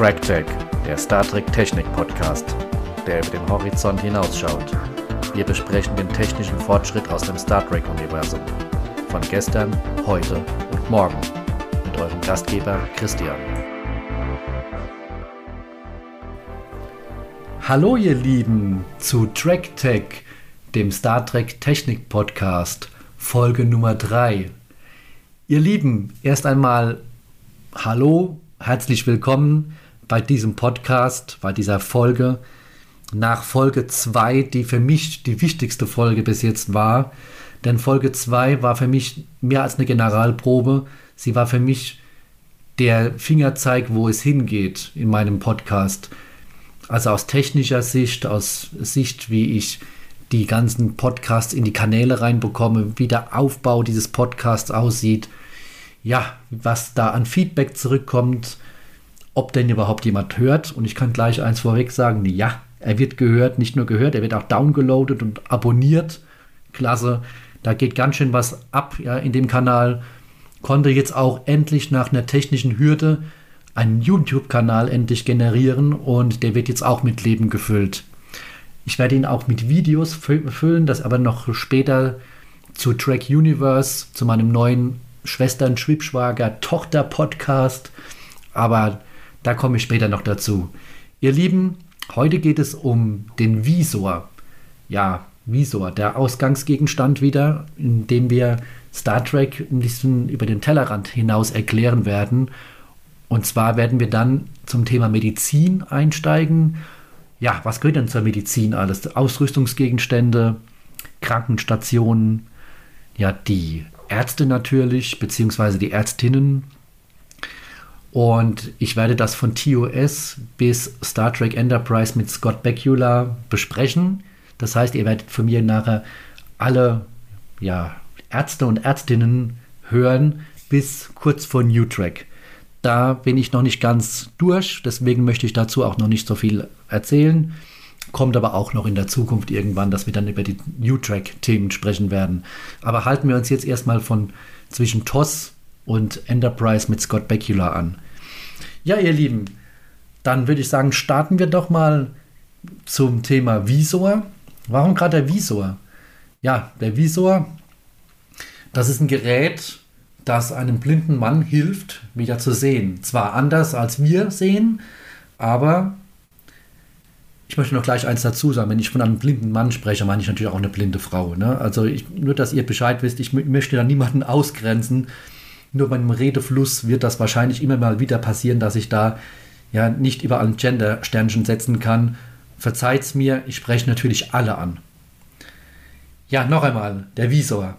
TrackTech, der Star Trek Technik Podcast, der über den Horizont hinausschaut. Wir besprechen den technischen Fortschritt aus dem Star Trek Universum. Von gestern, heute und morgen. Mit eurem Gastgeber Christian. Hallo ihr Lieben zu TrackTech, dem Star Trek Technik Podcast, Folge Nummer 3. Ihr Lieben, erst einmal hallo, herzlich willkommen bei diesem Podcast, bei dieser Folge. Nach Folge 2, die für mich die wichtigste Folge bis jetzt war. Denn Folge 2 war für mich mehr als eine Generalprobe. Sie war für mich der Fingerzeig, wo es hingeht in meinem Podcast. Also aus technischer Sicht, aus Sicht, wie ich die ganzen Podcasts in die Kanäle reinbekomme, wie der Aufbau dieses Podcasts aussieht, ja, was da an Feedback zurückkommt, ob denn überhaupt jemand hört. Und ich kann gleich eins vorweg sagen, ja, er wird gehört, nicht nur gehört, er wird auch downgeloadet und abonniert. Klasse, da geht ganz schön was ab ja, in dem Kanal. Konnte jetzt auch endlich nach einer technischen Hürde einen YouTube-Kanal endlich generieren und der wird jetzt auch mit Leben gefüllt. Ich werde ihn auch mit Videos füllen, das aber noch später zu Track Universe, zu meinem neuen Schwestern, Schwibschwager, Tochter-Podcast. Aber da komme ich später noch dazu. Ihr Lieben, heute geht es um den Visor. Ja, Visor, der Ausgangsgegenstand wieder, in dem wir Star Trek ein bisschen über den Tellerrand hinaus erklären werden. Und zwar werden wir dann zum Thema Medizin einsteigen. Ja, was gehört denn zur Medizin alles? Ausrüstungsgegenstände, Krankenstationen, ja, die Ärzte natürlich, beziehungsweise die Ärztinnen. Und ich werde das von TOS bis Star Trek Enterprise mit Scott Bakula besprechen. Das heißt, ihr werdet von mir nachher alle ja, Ärzte und Ärztinnen hören bis kurz vor New Track. Da bin ich noch nicht ganz durch, deswegen möchte ich dazu auch noch nicht so viel erzählen. Kommt aber auch noch in der Zukunft irgendwann, dass wir dann über die New Track-Themen sprechen werden. Aber halten wir uns jetzt erstmal von zwischen TOS und Enterprise mit Scott Bakula an. Ja, ihr Lieben, dann würde ich sagen, starten wir doch mal zum Thema Visor. Warum gerade der Visor? Ja, der Visor, das ist ein Gerät, das einem blinden Mann hilft, wieder zu sehen. Zwar anders als wir sehen, aber ich möchte noch gleich eins dazu sagen, wenn ich von einem blinden Mann spreche, meine ich natürlich auch eine blinde Frau. Ne? Also ich, nur, dass ihr Bescheid wisst, ich möchte da niemanden ausgrenzen. Nur beim Redefluss wird das wahrscheinlich immer mal wieder passieren, dass ich da ja nicht überall ein Gender-Sternchen setzen kann. Verzeiht's mir, ich spreche natürlich alle an. Ja, noch einmal, der Visor.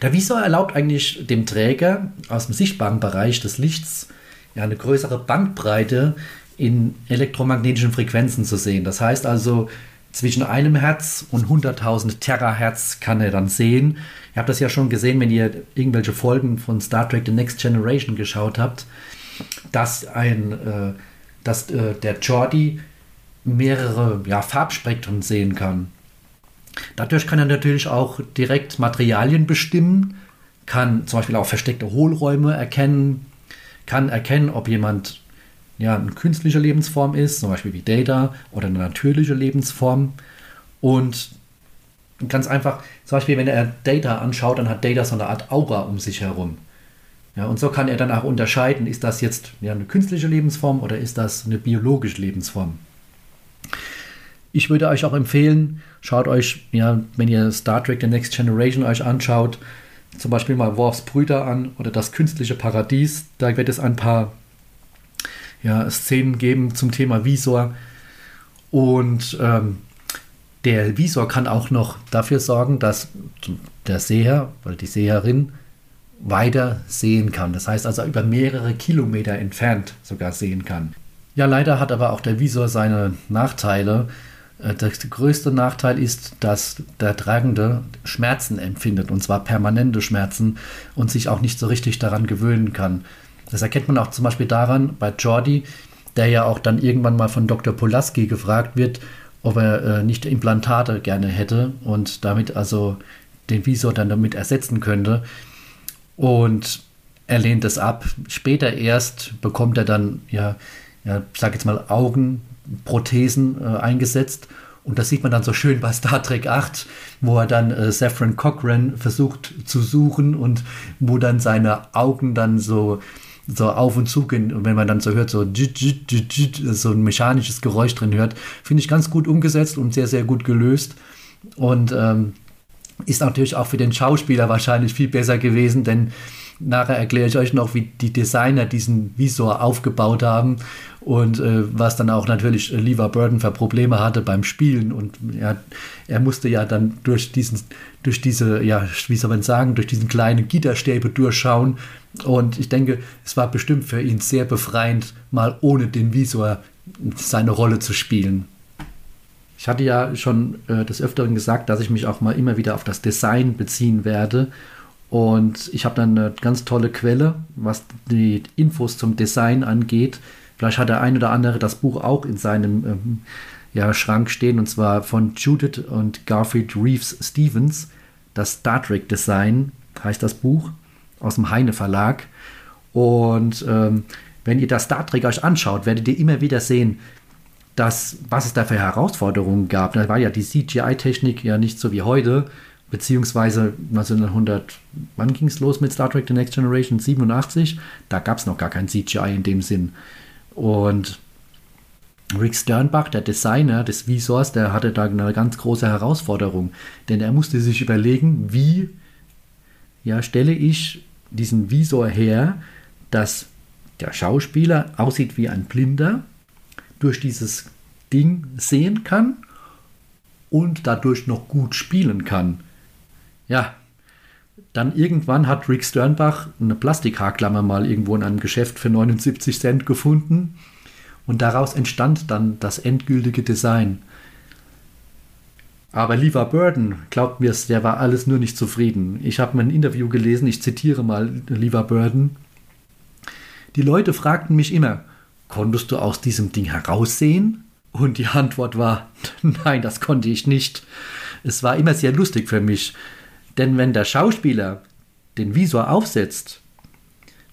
Der Visor erlaubt eigentlich dem Träger aus dem sichtbaren Bereich des Lichts ja eine größere Bandbreite in elektromagnetischen Frequenzen zu sehen. Das heißt also, zwischen einem Hertz und 100.000 Terahertz kann er dann sehen. Ihr habt das ja schon gesehen, wenn ihr irgendwelche Folgen von Star Trek The Next Generation geschaut habt, dass, ein, äh, dass äh, der Jordi mehrere ja, Farbspektren sehen kann. Dadurch kann er natürlich auch direkt Materialien bestimmen, kann zum Beispiel auch versteckte Hohlräume erkennen, kann erkennen, ob jemand ja, eine künstliche Lebensform ist, zum Beispiel wie Data oder eine natürliche Lebensform. Und ganz einfach, zum Beispiel, wenn er Data anschaut, dann hat Data so eine Art Aura um sich herum. Ja, und so kann er dann auch unterscheiden, ist das jetzt ja, eine künstliche Lebensform oder ist das eine biologische Lebensform. Ich würde euch auch empfehlen, schaut euch, ja, wenn ihr Star Trek The Next Generation euch anschaut, zum Beispiel mal Worfs Brüder an oder das künstliche Paradies. Da wird es ein paar ja, Szenen geben zum Thema Visor. Und ähm, der Visor kann auch noch dafür sorgen, dass der Seher oder die Seherin weiter sehen kann. Das heißt also über mehrere Kilometer entfernt sogar sehen kann. Ja, leider hat aber auch der Visor seine Nachteile. Äh, der größte Nachteil ist, dass der Tragende Schmerzen empfindet, und zwar permanente Schmerzen, und sich auch nicht so richtig daran gewöhnen kann. Das erkennt man auch zum Beispiel daran bei Jordi, der ja auch dann irgendwann mal von Dr. Polaski gefragt wird, ob er äh, nicht Implantate gerne hätte und damit also den Visor dann damit ersetzen könnte. Und er lehnt es ab. Später erst bekommt er dann, ja, ja sag jetzt mal, Augenprothesen äh, eingesetzt. Und das sieht man dann so schön bei Star Trek 8, wo er dann äh, Saffron Cochran versucht zu suchen und wo dann seine Augen dann so, so auf und zu gehen. Und wenn man dann so hört, so, so ein mechanisches Geräusch drin hört, finde ich ganz gut umgesetzt und sehr, sehr gut gelöst. Und ähm, ist natürlich auch für den Schauspieler wahrscheinlich viel besser gewesen, denn nachher erkläre ich euch noch, wie die Designer diesen Visor aufgebaut haben und äh, was dann auch natürlich Lever Burden für Probleme hatte beim Spielen. Und ja, er musste ja dann durch diesen, durch diese, ja, wie soll man sagen, durch diesen kleinen Gitterstäbe durchschauen. Und ich denke, es war bestimmt für ihn sehr befreiend, mal ohne den Visor seine Rolle zu spielen. Ich hatte ja schon äh, des Öfteren gesagt, dass ich mich auch mal immer wieder auf das Design beziehen werde. Und ich habe dann eine ganz tolle Quelle, was die Infos zum Design angeht. Vielleicht hat der ein oder andere das Buch auch in seinem ähm, ja, Schrank stehen, und zwar von Judith und Garfield Reeves Stevens. Das Star Trek Design heißt das Buch aus dem Heine Verlag. Und ähm, wenn ihr das Star Trek euch anschaut, werdet ihr immer wieder sehen, dass, was es da für Herausforderungen gab. Da war ja die CGI-Technik ja nicht so wie heute, beziehungsweise 1900, wann ging es los mit Star Trek The Next Generation? 87? Da gab es noch gar kein CGI in dem Sinn. Und Rick Sternbach, der Designer des Visors, der hatte da eine ganz große Herausforderung, denn er musste sich überlegen, wie ja, stelle ich diesen Visor her, dass der Schauspieler aussieht wie ein Blinder, durch dieses Ding sehen kann und dadurch noch gut spielen kann. Ja, dann irgendwann hat Rick Sternbach eine Plastikhaarklammer mal irgendwo in einem Geschäft für 79 Cent gefunden und daraus entstand dann das endgültige Design. Aber Lever Burden, glaubt mir es, der war alles nur nicht zufrieden. Ich habe mal ein Interview gelesen, ich zitiere mal Lever Burden. Die Leute fragten mich immer, konntest du aus diesem Ding heraussehen? Und die Antwort war, nein, das konnte ich nicht. Es war immer sehr lustig für mich, denn wenn der Schauspieler den Visor aufsetzt,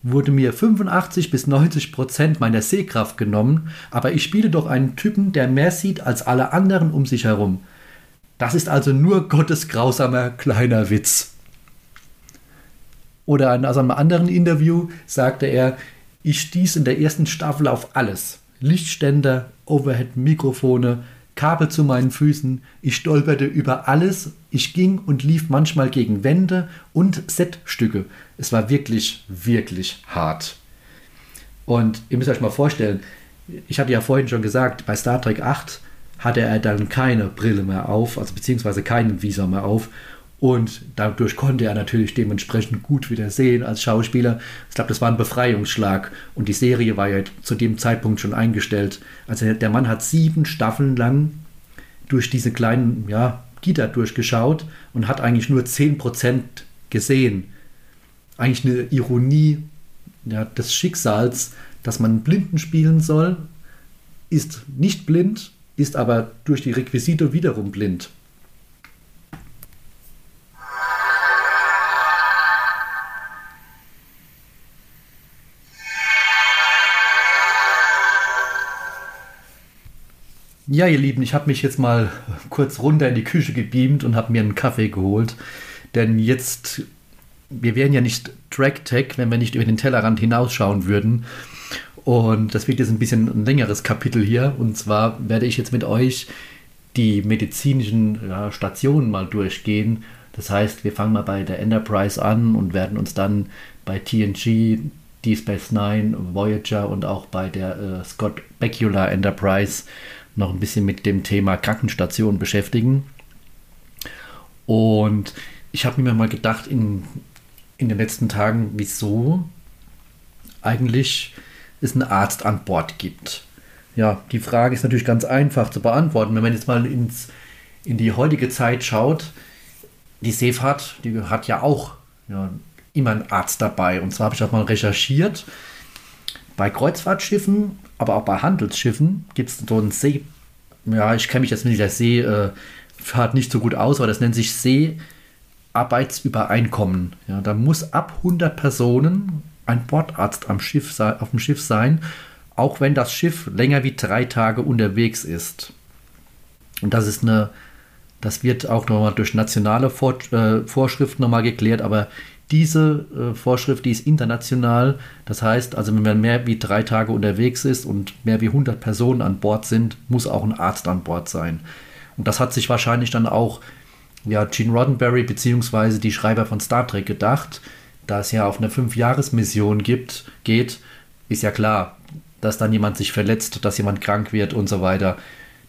wurde mir 85 bis 90 Prozent meiner Sehkraft genommen, aber ich spiele doch einen Typen, der mehr sieht als alle anderen um sich herum. Das ist also nur Gottes grausamer kleiner Witz. Oder in einem anderen Interview sagte er, ich stieß in der ersten Staffel auf alles. Lichtständer, Overhead-Mikrofone, Kabel zu meinen Füßen, ich stolperte über alles, ich ging und lief manchmal gegen Wände und Setstücke. Es war wirklich, wirklich hart. Und ihr müsst euch mal vorstellen, ich hatte ja vorhin schon gesagt, bei Star Trek 8 hatte er dann keine Brille mehr auf, also beziehungsweise keinen Visor mehr auf und dadurch konnte er natürlich dementsprechend gut wieder sehen als Schauspieler. Ich glaube, das war ein Befreiungsschlag. Und die Serie war ja zu dem Zeitpunkt schon eingestellt. Also der Mann hat sieben Staffeln lang durch diese kleinen ja, Gitter durchgeschaut und hat eigentlich nur 10% gesehen. Eigentlich eine Ironie ja, des Schicksals, dass man Blinden spielen soll, ist nicht blind, ist aber durch die Requisite wiederum blind. Ja, ihr Lieben, ich habe mich jetzt mal kurz runter in die Küche gebeamt und habe mir einen Kaffee geholt. Denn jetzt, wir wären ja nicht Track-Tech, wenn wir nicht über den Tellerrand hinausschauen würden. Und das wird jetzt ein bisschen ein längeres Kapitel hier. Und zwar werde ich jetzt mit euch die medizinischen ja, Stationen mal durchgehen. Das heißt, wir fangen mal bei der Enterprise an und werden uns dann bei TNG, Deep Space Nine, Voyager und auch bei der äh, Scott Bakula Enterprise noch ein bisschen mit dem Thema Krankenstation beschäftigen. Und ich habe mir mal gedacht, in, in den letzten Tagen, wieso eigentlich es einen Arzt an Bord gibt. Ja, die Frage ist natürlich ganz einfach zu beantworten. Wenn man jetzt mal ins, in die heutige Zeit schaut, die Seefahrt, die hat ja auch ja, immer einen Arzt dabei. Und zwar habe ich auch mal recherchiert. Bei Kreuzfahrtschiffen aber auch bei Handelsschiffen gibt es so ein See. Ja, ich kenne mich jetzt mit der Seefahrt nicht so gut aus, aber das nennt sich Seearbeitsübereinkommen. Ja, da muss ab 100 Personen ein Bordarzt am Schiff, auf dem Schiff sein, auch wenn das Schiff länger wie drei Tage unterwegs ist. Und das ist eine, das wird auch nochmal durch nationale Vor äh, Vorschriften nochmal geklärt, aber diese äh, Vorschrift, die ist international. Das heißt, also wenn man mehr wie drei Tage unterwegs ist und mehr wie 100 Personen an Bord sind, muss auch ein Arzt an Bord sein. Und das hat sich wahrscheinlich dann auch ja, Gene Roddenberry bzw. die Schreiber von Star Trek gedacht. Da es ja auf eine Fünfjahresmission gibt, geht, ist ja klar, dass dann jemand sich verletzt, dass jemand krank wird und so weiter.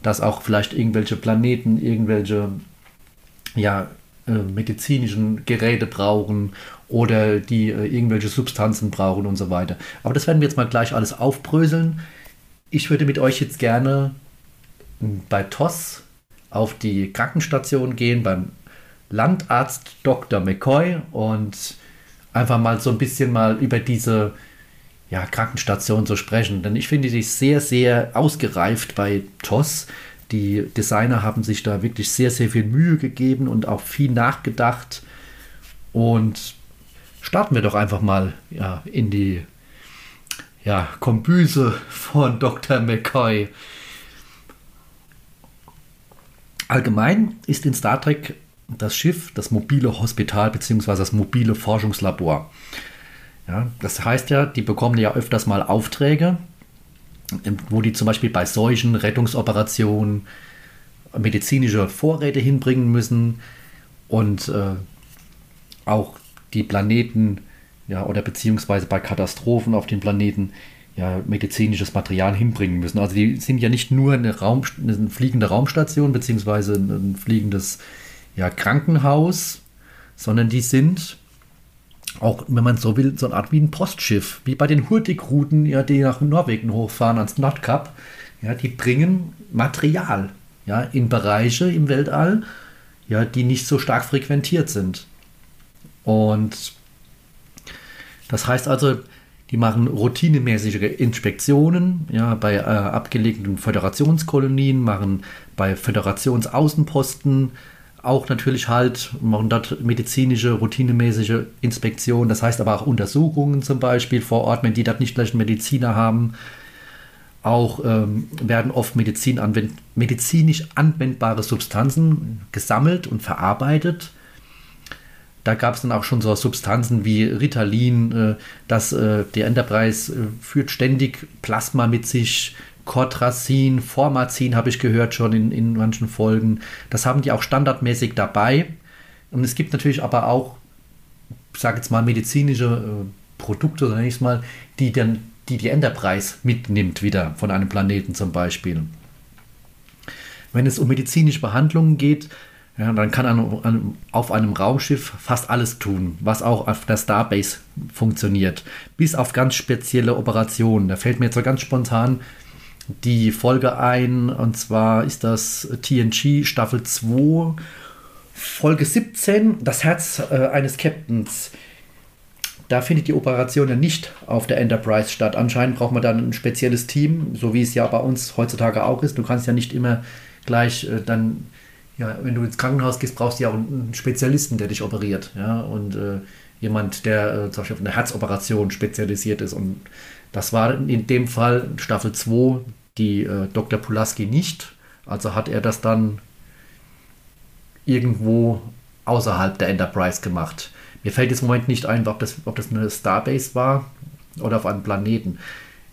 Dass auch vielleicht irgendwelche Planeten, irgendwelche ja, medizinischen Geräte brauchen oder die äh, irgendwelche Substanzen brauchen und so weiter. Aber das werden wir jetzt mal gleich alles aufbröseln. Ich würde mit euch jetzt gerne bei TOS auf die Krankenstation gehen, beim Landarzt Dr. McCoy und einfach mal so ein bisschen mal über diese ja, Krankenstation zu sprechen. Denn ich finde die sehr, sehr ausgereift bei TOS. Die Designer haben sich da wirklich sehr, sehr viel Mühe gegeben und auch viel nachgedacht. Und starten wir doch einfach mal ja, in die ja, Kombüse von Dr. McCoy. Allgemein ist in Star Trek das Schiff das mobile Hospital bzw. das mobile Forschungslabor. Ja, das heißt ja, die bekommen ja öfters mal Aufträge wo die zum Beispiel bei Seuchen, Rettungsoperationen medizinische Vorräte hinbringen müssen und äh, auch die Planeten, ja, oder beziehungsweise bei Katastrophen auf den Planeten ja, medizinisches Material hinbringen müssen. Also die sind ja nicht nur eine, Raum, eine fliegende Raumstation beziehungsweise ein fliegendes ja, Krankenhaus, sondern die sind auch, wenn man so will, so eine Art wie ein Postschiff, wie bei den Hurtigruten, ja, die nach Norwegen hochfahren ans Nordkap. Ja, die bringen Material ja, in Bereiche im Weltall, ja, die nicht so stark frequentiert sind. Und das heißt also, die machen routinemäßige Inspektionen ja, bei äh, abgelegenen Föderationskolonien, machen bei Föderationsaußenposten auch natürlich halt, machen dort medizinische, routinemäßige Inspektionen, das heißt aber auch Untersuchungen zum Beispiel vor Ort, wenn die dort nicht gleich einen Mediziner haben. Auch ähm, werden oft Medizin anwend medizinisch anwendbare Substanzen gesammelt und verarbeitet. Da gab es dann auch schon so Substanzen wie Ritalin, äh, dass äh, der Enterprise äh, führt ständig Plasma mit sich, Cortracin, Formazin habe ich gehört schon in, in manchen Folgen. Das haben die auch standardmäßig dabei. Und es gibt natürlich aber auch, ich sage jetzt mal, medizinische äh, Produkte, sage ich mal, die dann die, die Enterprise mitnimmt wieder von einem Planeten zum Beispiel. Wenn es um medizinische Behandlungen geht, ja, dann kann man auf einem Raumschiff fast alles tun, was auch auf der Starbase funktioniert. Bis auf ganz spezielle Operationen. Da fällt mir jetzt so ganz spontan die Folge ein. Und zwar ist das TNG Staffel 2, Folge 17, das Herz äh, eines Captains. Da findet die Operation ja nicht auf der Enterprise statt. Anscheinend braucht man dann ein spezielles Team, so wie es ja bei uns heutzutage auch ist. Du kannst ja nicht immer gleich äh, dann, ja, wenn du ins Krankenhaus gehst, brauchst du ja auch einen Spezialisten, der dich operiert. Ja, und äh, jemand, der äh, zum Beispiel auf eine Herzoperation spezialisiert ist. Und das war in dem Fall Staffel 2 die äh, Dr. Pulaski nicht. Also hat er das dann irgendwo außerhalb der Enterprise gemacht. Mir fällt jetzt im Moment nicht ein, ob das, ob das eine Starbase war oder auf einem Planeten.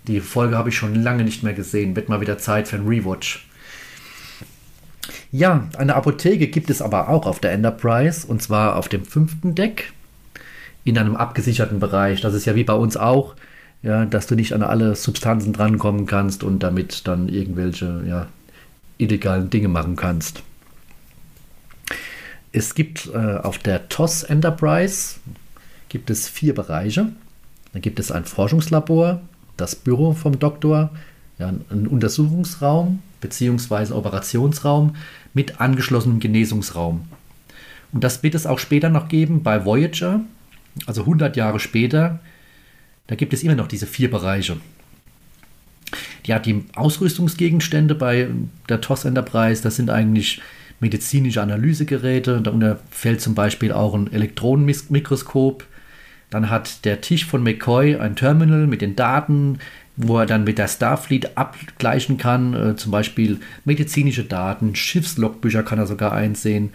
Die Folge habe ich schon lange nicht mehr gesehen. Wird mal wieder Zeit für ein Rewatch. Ja, eine Apotheke gibt es aber auch auf der Enterprise und zwar auf dem fünften Deck in einem abgesicherten Bereich. Das ist ja wie bei uns auch ja, dass du nicht an alle Substanzen drankommen kannst und damit dann irgendwelche ja, illegalen Dinge machen kannst. Es gibt äh, auf der TOS Enterprise gibt es vier Bereiche. Da gibt es ein Forschungslabor, das Büro vom Doktor, ja, einen Untersuchungsraum bzw. Operationsraum mit angeschlossenem Genesungsraum. Und das wird es auch später noch geben bei Voyager, also 100 Jahre später, da gibt es immer noch diese vier Bereiche. Ja, die Ausrüstungsgegenstände bei der TOS Enterprise, das sind eigentlich medizinische Analysegeräte. Darunter fällt zum Beispiel auch ein Elektronenmikroskop, Dann hat der Tisch von McCoy ein Terminal mit den Daten, wo er dann mit der Starfleet abgleichen kann, äh, zum Beispiel medizinische Daten, Schiffslogbücher kann er sogar einsehen.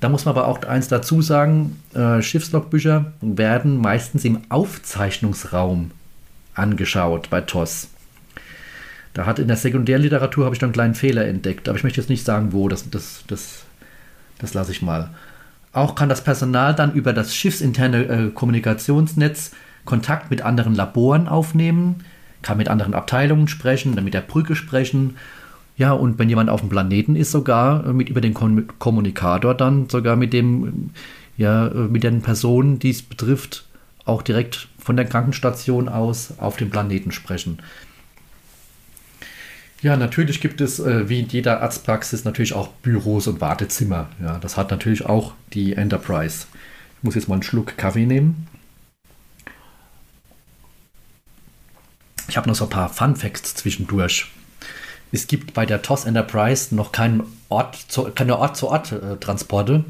Da muss man aber auch eins dazu sagen, äh, Schiffslogbücher werden meistens im Aufzeichnungsraum angeschaut bei TOS. Da hat in der Sekundärliteratur habe ich dann einen kleinen Fehler entdeckt, aber ich möchte jetzt nicht sagen, wo, das, das, das, das lasse ich mal. Auch kann das Personal dann über das schiffsinterne äh, Kommunikationsnetz Kontakt mit anderen Laboren aufnehmen, kann mit anderen Abteilungen sprechen, dann mit der Brücke sprechen. Ja, und wenn jemand auf dem Planeten ist, sogar mit über den Kommunikator dann sogar mit dem, ja, mit den Personen, die es betrifft, auch direkt von der Krankenstation aus auf dem Planeten sprechen. Ja, natürlich gibt es, äh, wie in jeder Arztpraxis, natürlich auch Büros und Wartezimmer. Ja, das hat natürlich auch die Enterprise. Ich muss jetzt mal einen Schluck Kaffee nehmen. Ich habe noch so ein paar Fun Facts zwischendurch. Es gibt bei der TOS Enterprise noch keinen Ort zu, keine Ort-zu-Ort-Transporte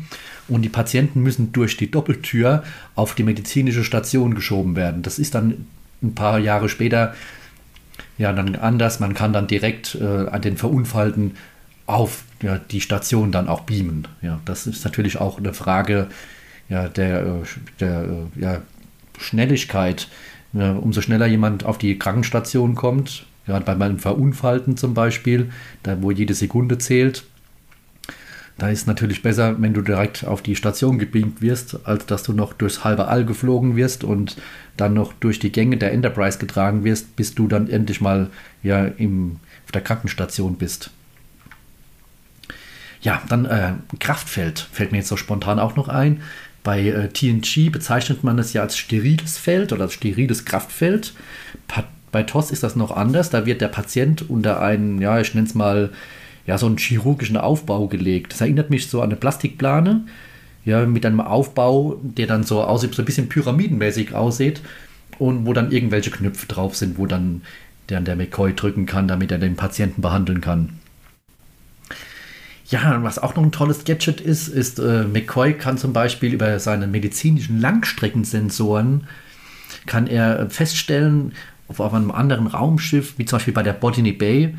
und die Patienten müssen durch die Doppeltür auf die medizinische Station geschoben werden. Das ist dann ein paar Jahre später ja dann anders. Man kann dann direkt äh, an den Verunfallten auf ja, die Station dann auch beamen. Ja, das ist natürlich auch eine Frage ja, der, äh, der äh, ja, Schnelligkeit ja, umso schneller jemand auf die Krankenstation kommt, gerade bei meinem Verunfallten zum Beispiel, da wo jede Sekunde zählt, da ist natürlich besser, wenn du direkt auf die Station gebeamt wirst, als dass du noch durchs halbe All geflogen wirst und dann noch durch die Gänge der Enterprise getragen wirst, bis du dann endlich mal ja im, auf der Krankenstation bist. Ja, dann äh, Kraftfeld fällt mir jetzt so spontan auch noch ein. Bei äh, TNG bezeichnet man es ja als steriles Feld oder als steriles Kraftfeld. Pa bei TOS ist das noch anders. Da wird der Patient unter einen, ja, ich nenne es mal, ja, so einen chirurgischen Aufbau gelegt. Das erinnert mich so an eine Plastikplane, ja, mit einem Aufbau, der dann so aussieht, so ein bisschen pyramidenmäßig aussieht und wo dann irgendwelche Knöpfe drauf sind, wo dann der, der McCoy drücken kann, damit er den Patienten behandeln kann. Ja, was auch noch ein tolles Gadget ist, ist, äh, McCoy kann zum Beispiel über seine medizinischen Langstreckensensoren kann er feststellen, auf einem anderen Raumschiff, wie zum Beispiel bei der Botany Bay,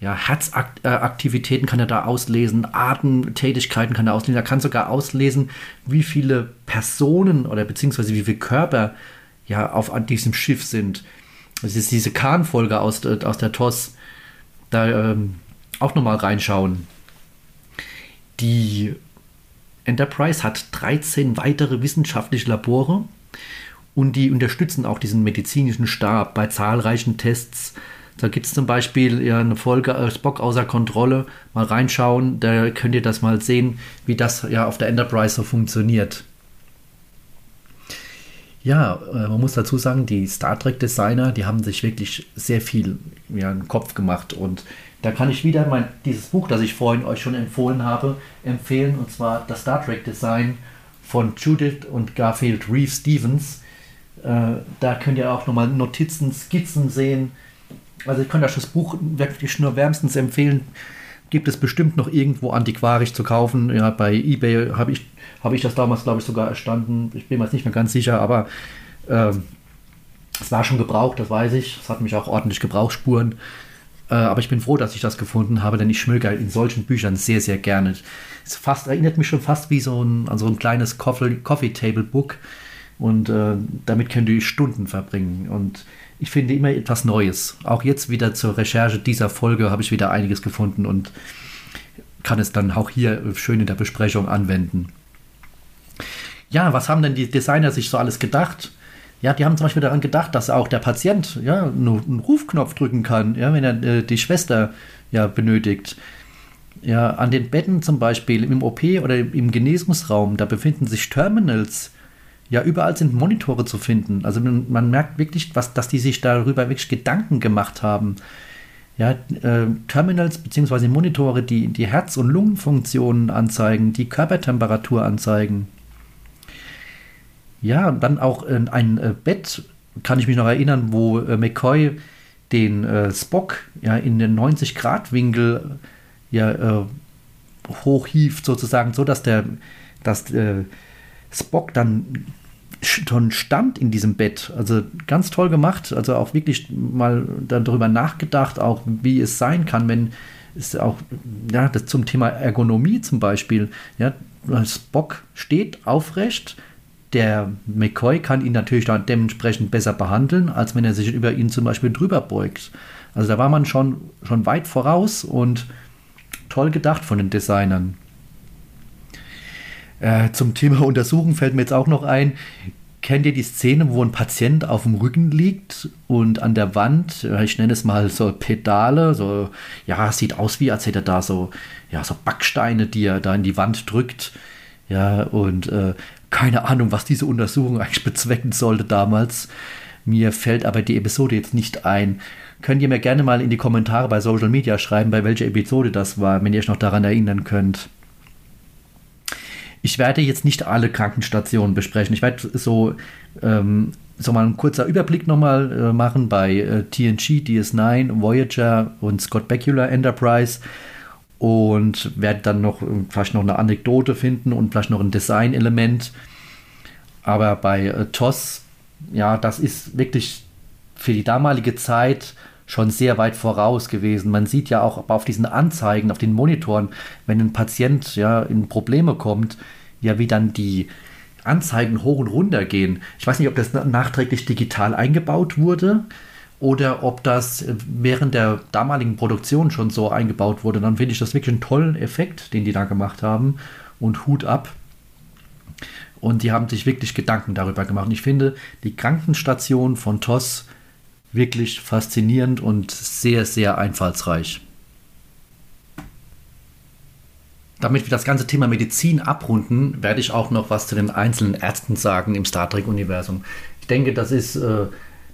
ja, Herzaktivitäten kann er da auslesen, Atemtätigkeiten kann er auslesen, er kann sogar auslesen, wie viele Personen oder beziehungsweise wie viele Körper ja auf diesem Schiff sind. Das ist diese Kahn-Folge aus, aus der TOS. Da ähm, auch nochmal reinschauen. Die Enterprise hat 13 weitere wissenschaftliche Labore und die unterstützen auch diesen medizinischen Stab bei zahlreichen Tests. Da gibt es zum Beispiel ja, eine Folge äh, Spock außer Kontrolle. Mal reinschauen, da könnt ihr das mal sehen, wie das ja auf der Enterprise so funktioniert. Ja, äh, man muss dazu sagen, die Star Trek-Designer, die haben sich wirklich sehr viel ja, den Kopf gemacht und da kann ich wieder mein, dieses Buch, das ich vorhin euch schon empfohlen habe, empfehlen, und zwar das Star Trek Design von Judith und Garfield Reeve Stevens. Äh, da könnt ihr auch nochmal Notizen, Skizzen sehen. Also ich kann euch das Buch wirklich nur wärmstens empfehlen. Gibt es bestimmt noch irgendwo antiquarisch zu kaufen. Ja, bei eBay habe ich, hab ich das damals, glaube ich, sogar erstanden. Ich bin mir jetzt nicht mehr ganz sicher, aber äh, es war schon gebraucht, das weiß ich. Es hat mich auch ordentlich Gebrauchsspuren. Äh, aber ich bin froh, dass ich das gefunden habe, denn ich schmöge in solchen Büchern sehr, sehr gerne. Es fast, erinnert mich schon fast wie so ein, also ein kleines Coffee, Coffee Table Book. Und äh, damit könnt ihr Stunden verbringen. Und ich finde immer etwas Neues. Auch jetzt wieder zur Recherche dieser Folge habe ich wieder einiges gefunden und kann es dann auch hier schön in der Besprechung anwenden. Ja, was haben denn die Designer sich so alles gedacht? Ja, die haben zum Beispiel daran gedacht, dass auch der Patient ja, einen Rufknopf drücken kann, ja, wenn er äh, die Schwester ja, benötigt. Ja, an den Betten zum Beispiel im OP oder im Genesungsraum, da befinden sich Terminals. Ja, überall sind Monitore zu finden. Also man, man merkt wirklich, was, dass die sich darüber wirklich Gedanken gemacht haben. Ja, äh, Terminals bzw. Monitore, die die Herz- und Lungenfunktionen anzeigen, die Körpertemperatur anzeigen. Ja, dann auch äh, ein äh, Bett, kann ich mich noch erinnern, wo äh, McCoy den äh, Spock ja in den 90-Grad-Winkel ja äh, hochhieft, sozusagen, so dass der dass, Spock dann schon stand in diesem Bett. Also ganz toll gemacht. Also auch wirklich mal darüber nachgedacht, auch wie es sein kann, wenn es auch, ja, das zum Thema Ergonomie zum Beispiel, ja, Spock steht aufrecht, der McCoy kann ihn natürlich dann dementsprechend besser behandeln, als wenn er sich über ihn zum Beispiel drüber beugt. Also da war man schon, schon weit voraus und toll gedacht von den Designern. Äh, zum Thema Untersuchung fällt mir jetzt auch noch ein, kennt ihr die Szene, wo ein Patient auf dem Rücken liegt und an der Wand, ich nenne es mal so Pedale, so, ja, sieht aus wie, als hätte er da so, ja, so Backsteine, die er da in die Wand drückt. Ja, und äh, keine Ahnung, was diese Untersuchung eigentlich bezwecken sollte damals. Mir fällt aber die Episode jetzt nicht ein. Könnt ihr mir gerne mal in die Kommentare bei Social Media schreiben, bei welcher Episode das war, wenn ihr euch noch daran erinnern könnt. Ich werde jetzt nicht alle Krankenstationen besprechen. Ich werde so, ähm, so mal ein kurzer Überblick nochmal äh, machen bei äh, TNG, DS9, Voyager und Scott Bakula Enterprise und werde dann noch äh, vielleicht noch eine Anekdote finden und vielleicht noch ein Design-Element. Aber bei äh, TOS, ja, das ist wirklich für die damalige Zeit schon sehr weit voraus gewesen. Man sieht ja auch auf diesen Anzeigen, auf den Monitoren, wenn ein Patient ja in Probleme kommt, ja, wie dann die Anzeigen hoch und runter gehen. Ich weiß nicht, ob das nachträglich digital eingebaut wurde oder ob das während der damaligen Produktion schon so eingebaut wurde. Dann finde ich das wirklich einen tollen Effekt, den die da gemacht haben. Und Hut ab. Und die haben sich wirklich Gedanken darüber gemacht. Und ich finde die Krankenstation von TOS wirklich faszinierend und sehr, sehr einfallsreich. Damit wir das ganze Thema Medizin abrunden, werde ich auch noch was zu den einzelnen Ärzten sagen im Star Trek-Universum. Ich denke, das ist äh,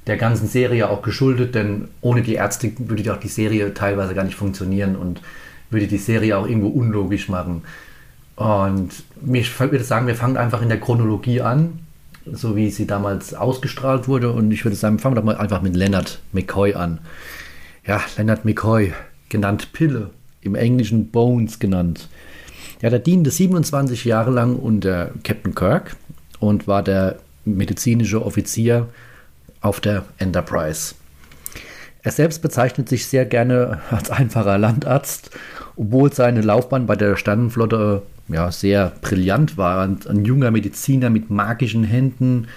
der ganzen Serie auch geschuldet, denn ohne die Ärzte würde auch die Serie teilweise gar nicht funktionieren und würde die Serie auch irgendwo unlogisch machen. Und ich würde sagen, wir fangen einfach in der Chronologie an so wie sie damals ausgestrahlt wurde. Und ich würde sagen, fangen wir doch mal einfach mit Leonard McCoy an. Ja, Leonard McCoy, genannt Pille, im Englischen Bones genannt. Ja, der diente 27 Jahre lang unter Captain Kirk und war der medizinische Offizier auf der Enterprise. Er selbst bezeichnet sich sehr gerne als einfacher Landarzt, obwohl seine Laufbahn bei der Sternenflotte ja, sehr brillant war. Ein, ein, junger Mediziner mit magischen Händen.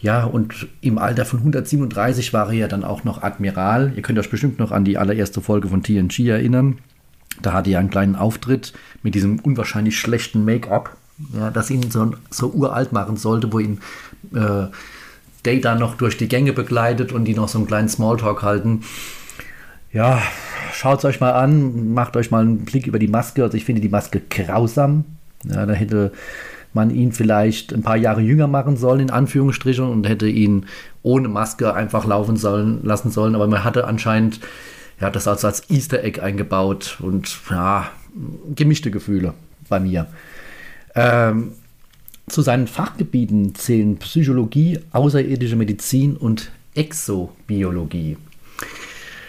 Ja, und im Alter von 137 war er ja dann auch noch Admiral. Ihr könnt euch bestimmt noch an die allererste Folge von TNG erinnern. Da hatte er einen kleinen Auftritt mit diesem unwahrscheinlich schlechten Make-up, ja, das ihn so, so uralt machen sollte, wo ihn äh, Data noch durch die Gänge begleitet und die noch so einen kleinen Smalltalk halten. Ja, schaut es euch mal an, macht euch mal einen Blick über die Maske. Also ich finde die Maske grausam. Ja, da hätte man ihn vielleicht ein paar Jahre jünger machen sollen, in Anführungsstrichen, und hätte ihn ohne Maske einfach laufen sollen, lassen sollen. Aber man hatte anscheinend ja, das also als Easter Egg eingebaut und ja, gemischte Gefühle bei mir. Ähm, zu seinen Fachgebieten zählen Psychologie, außerirdische Medizin und Exobiologie.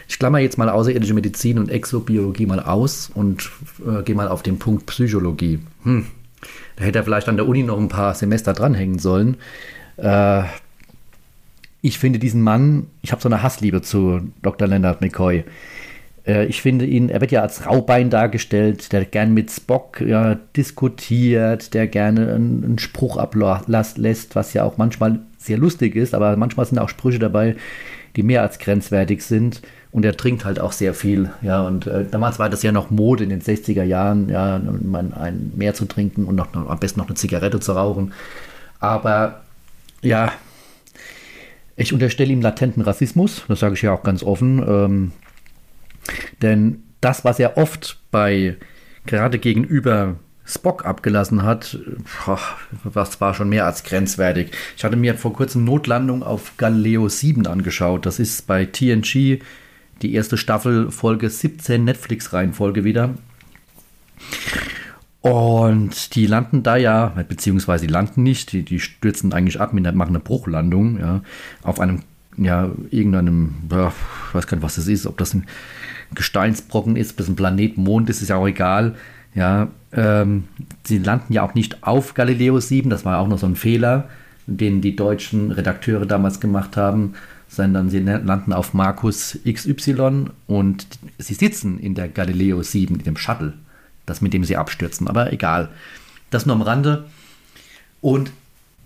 Ich klammer jetzt mal außerirdische Medizin und Exobiologie mal aus und äh, gehe mal auf den Punkt Psychologie. Hm. Da hätte er vielleicht an der Uni noch ein paar Semester dranhängen sollen. Äh, ich finde diesen Mann, ich habe so eine Hassliebe zu Dr. Leonard McCoy. Äh, ich finde ihn, er wird ja als Raubein dargestellt, der gern mit Spock ja, diskutiert, der gerne einen, einen Spruch ablässt, was ja auch manchmal sehr lustig ist, aber manchmal sind auch Sprüche dabei, die mehr als grenzwertig sind. Und er trinkt halt auch sehr viel. Ja, und äh, damals war das ja noch Mode in den 60er Jahren, ja, man, ein mehr zu trinken und noch, noch, am besten noch eine Zigarette zu rauchen. Aber ja, ich unterstelle ihm latenten Rassismus, das sage ich ja auch ganz offen. Ähm, denn das, was er oft bei gerade gegenüber Spock abgelassen hat, das war schon mehr als grenzwertig. Ich hatte mir vor kurzem Notlandung auf Galileo 7 angeschaut. Das ist bei TNG die erste Staffel, Folge 17, Netflix-Reihenfolge wieder. Und die landen da ja, beziehungsweise die landen nicht, die, die stürzen eigentlich ab, machen eine Bruchlandung, ja, auf einem, ja, irgendeinem, ja, ich weiß gar nicht, was das ist, ob das ein Gesteinsbrocken ist, bis ein Planet, Mond, ist es ja auch egal. Ja, ähm, sie landen ja auch nicht auf Galileo 7, das war auch noch so ein Fehler. den die deutschen Redakteure damals gemacht haben, sondern sie landen auf Markus XY und sie sitzen in der Galileo 7, in dem Shuttle, das mit dem sie abstürzen. Aber egal. Das nur am Rande. Und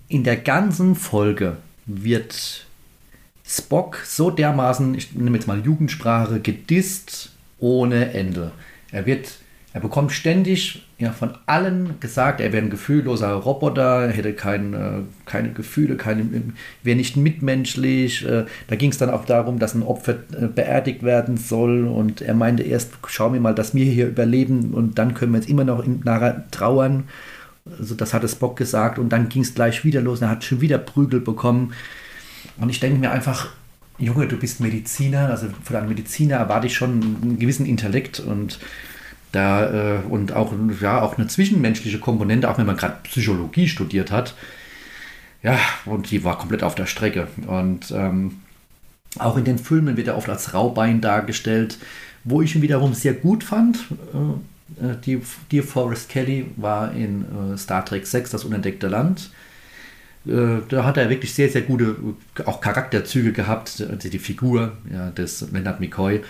in der ganzen Folge wird Spock so dermaßen, ich nehme jetzt mal Jugendsprache, gedisst ohne Ende. Er wird, er bekommt ständig ja, von allen gesagt, er wäre ein gefühlloser Roboter, hätte kein, äh, keine Gefühle, keine, wäre nicht mitmenschlich. Äh, da ging es dann auch darum, dass ein Opfer äh, beerdigt werden soll und er meinte erst, schauen wir mal, dass wir hier überleben und dann können wir jetzt immer noch in, nachher trauern. Also das hatte Spock gesagt und dann ging es gleich wieder los. Er hat schon wieder Prügel bekommen. Und ich denke mir einfach, Junge, du bist Mediziner, also von einem Mediziner erwarte ich schon einen gewissen Intellekt und da äh, und auch, ja, auch eine zwischenmenschliche Komponente, auch wenn man gerade Psychologie studiert hat. Ja, und die war komplett auf der Strecke. Und ähm, auch in den Filmen wird er oft als Raubein dargestellt, wo ich ihn wiederum sehr gut fand. Äh, äh die, die Forrest Kelly war in äh, Star Trek 6, das unentdeckte Land. Äh, da hat er wirklich sehr, sehr gute auch Charakterzüge gehabt, also die Figur ja, des Leonard McCoy.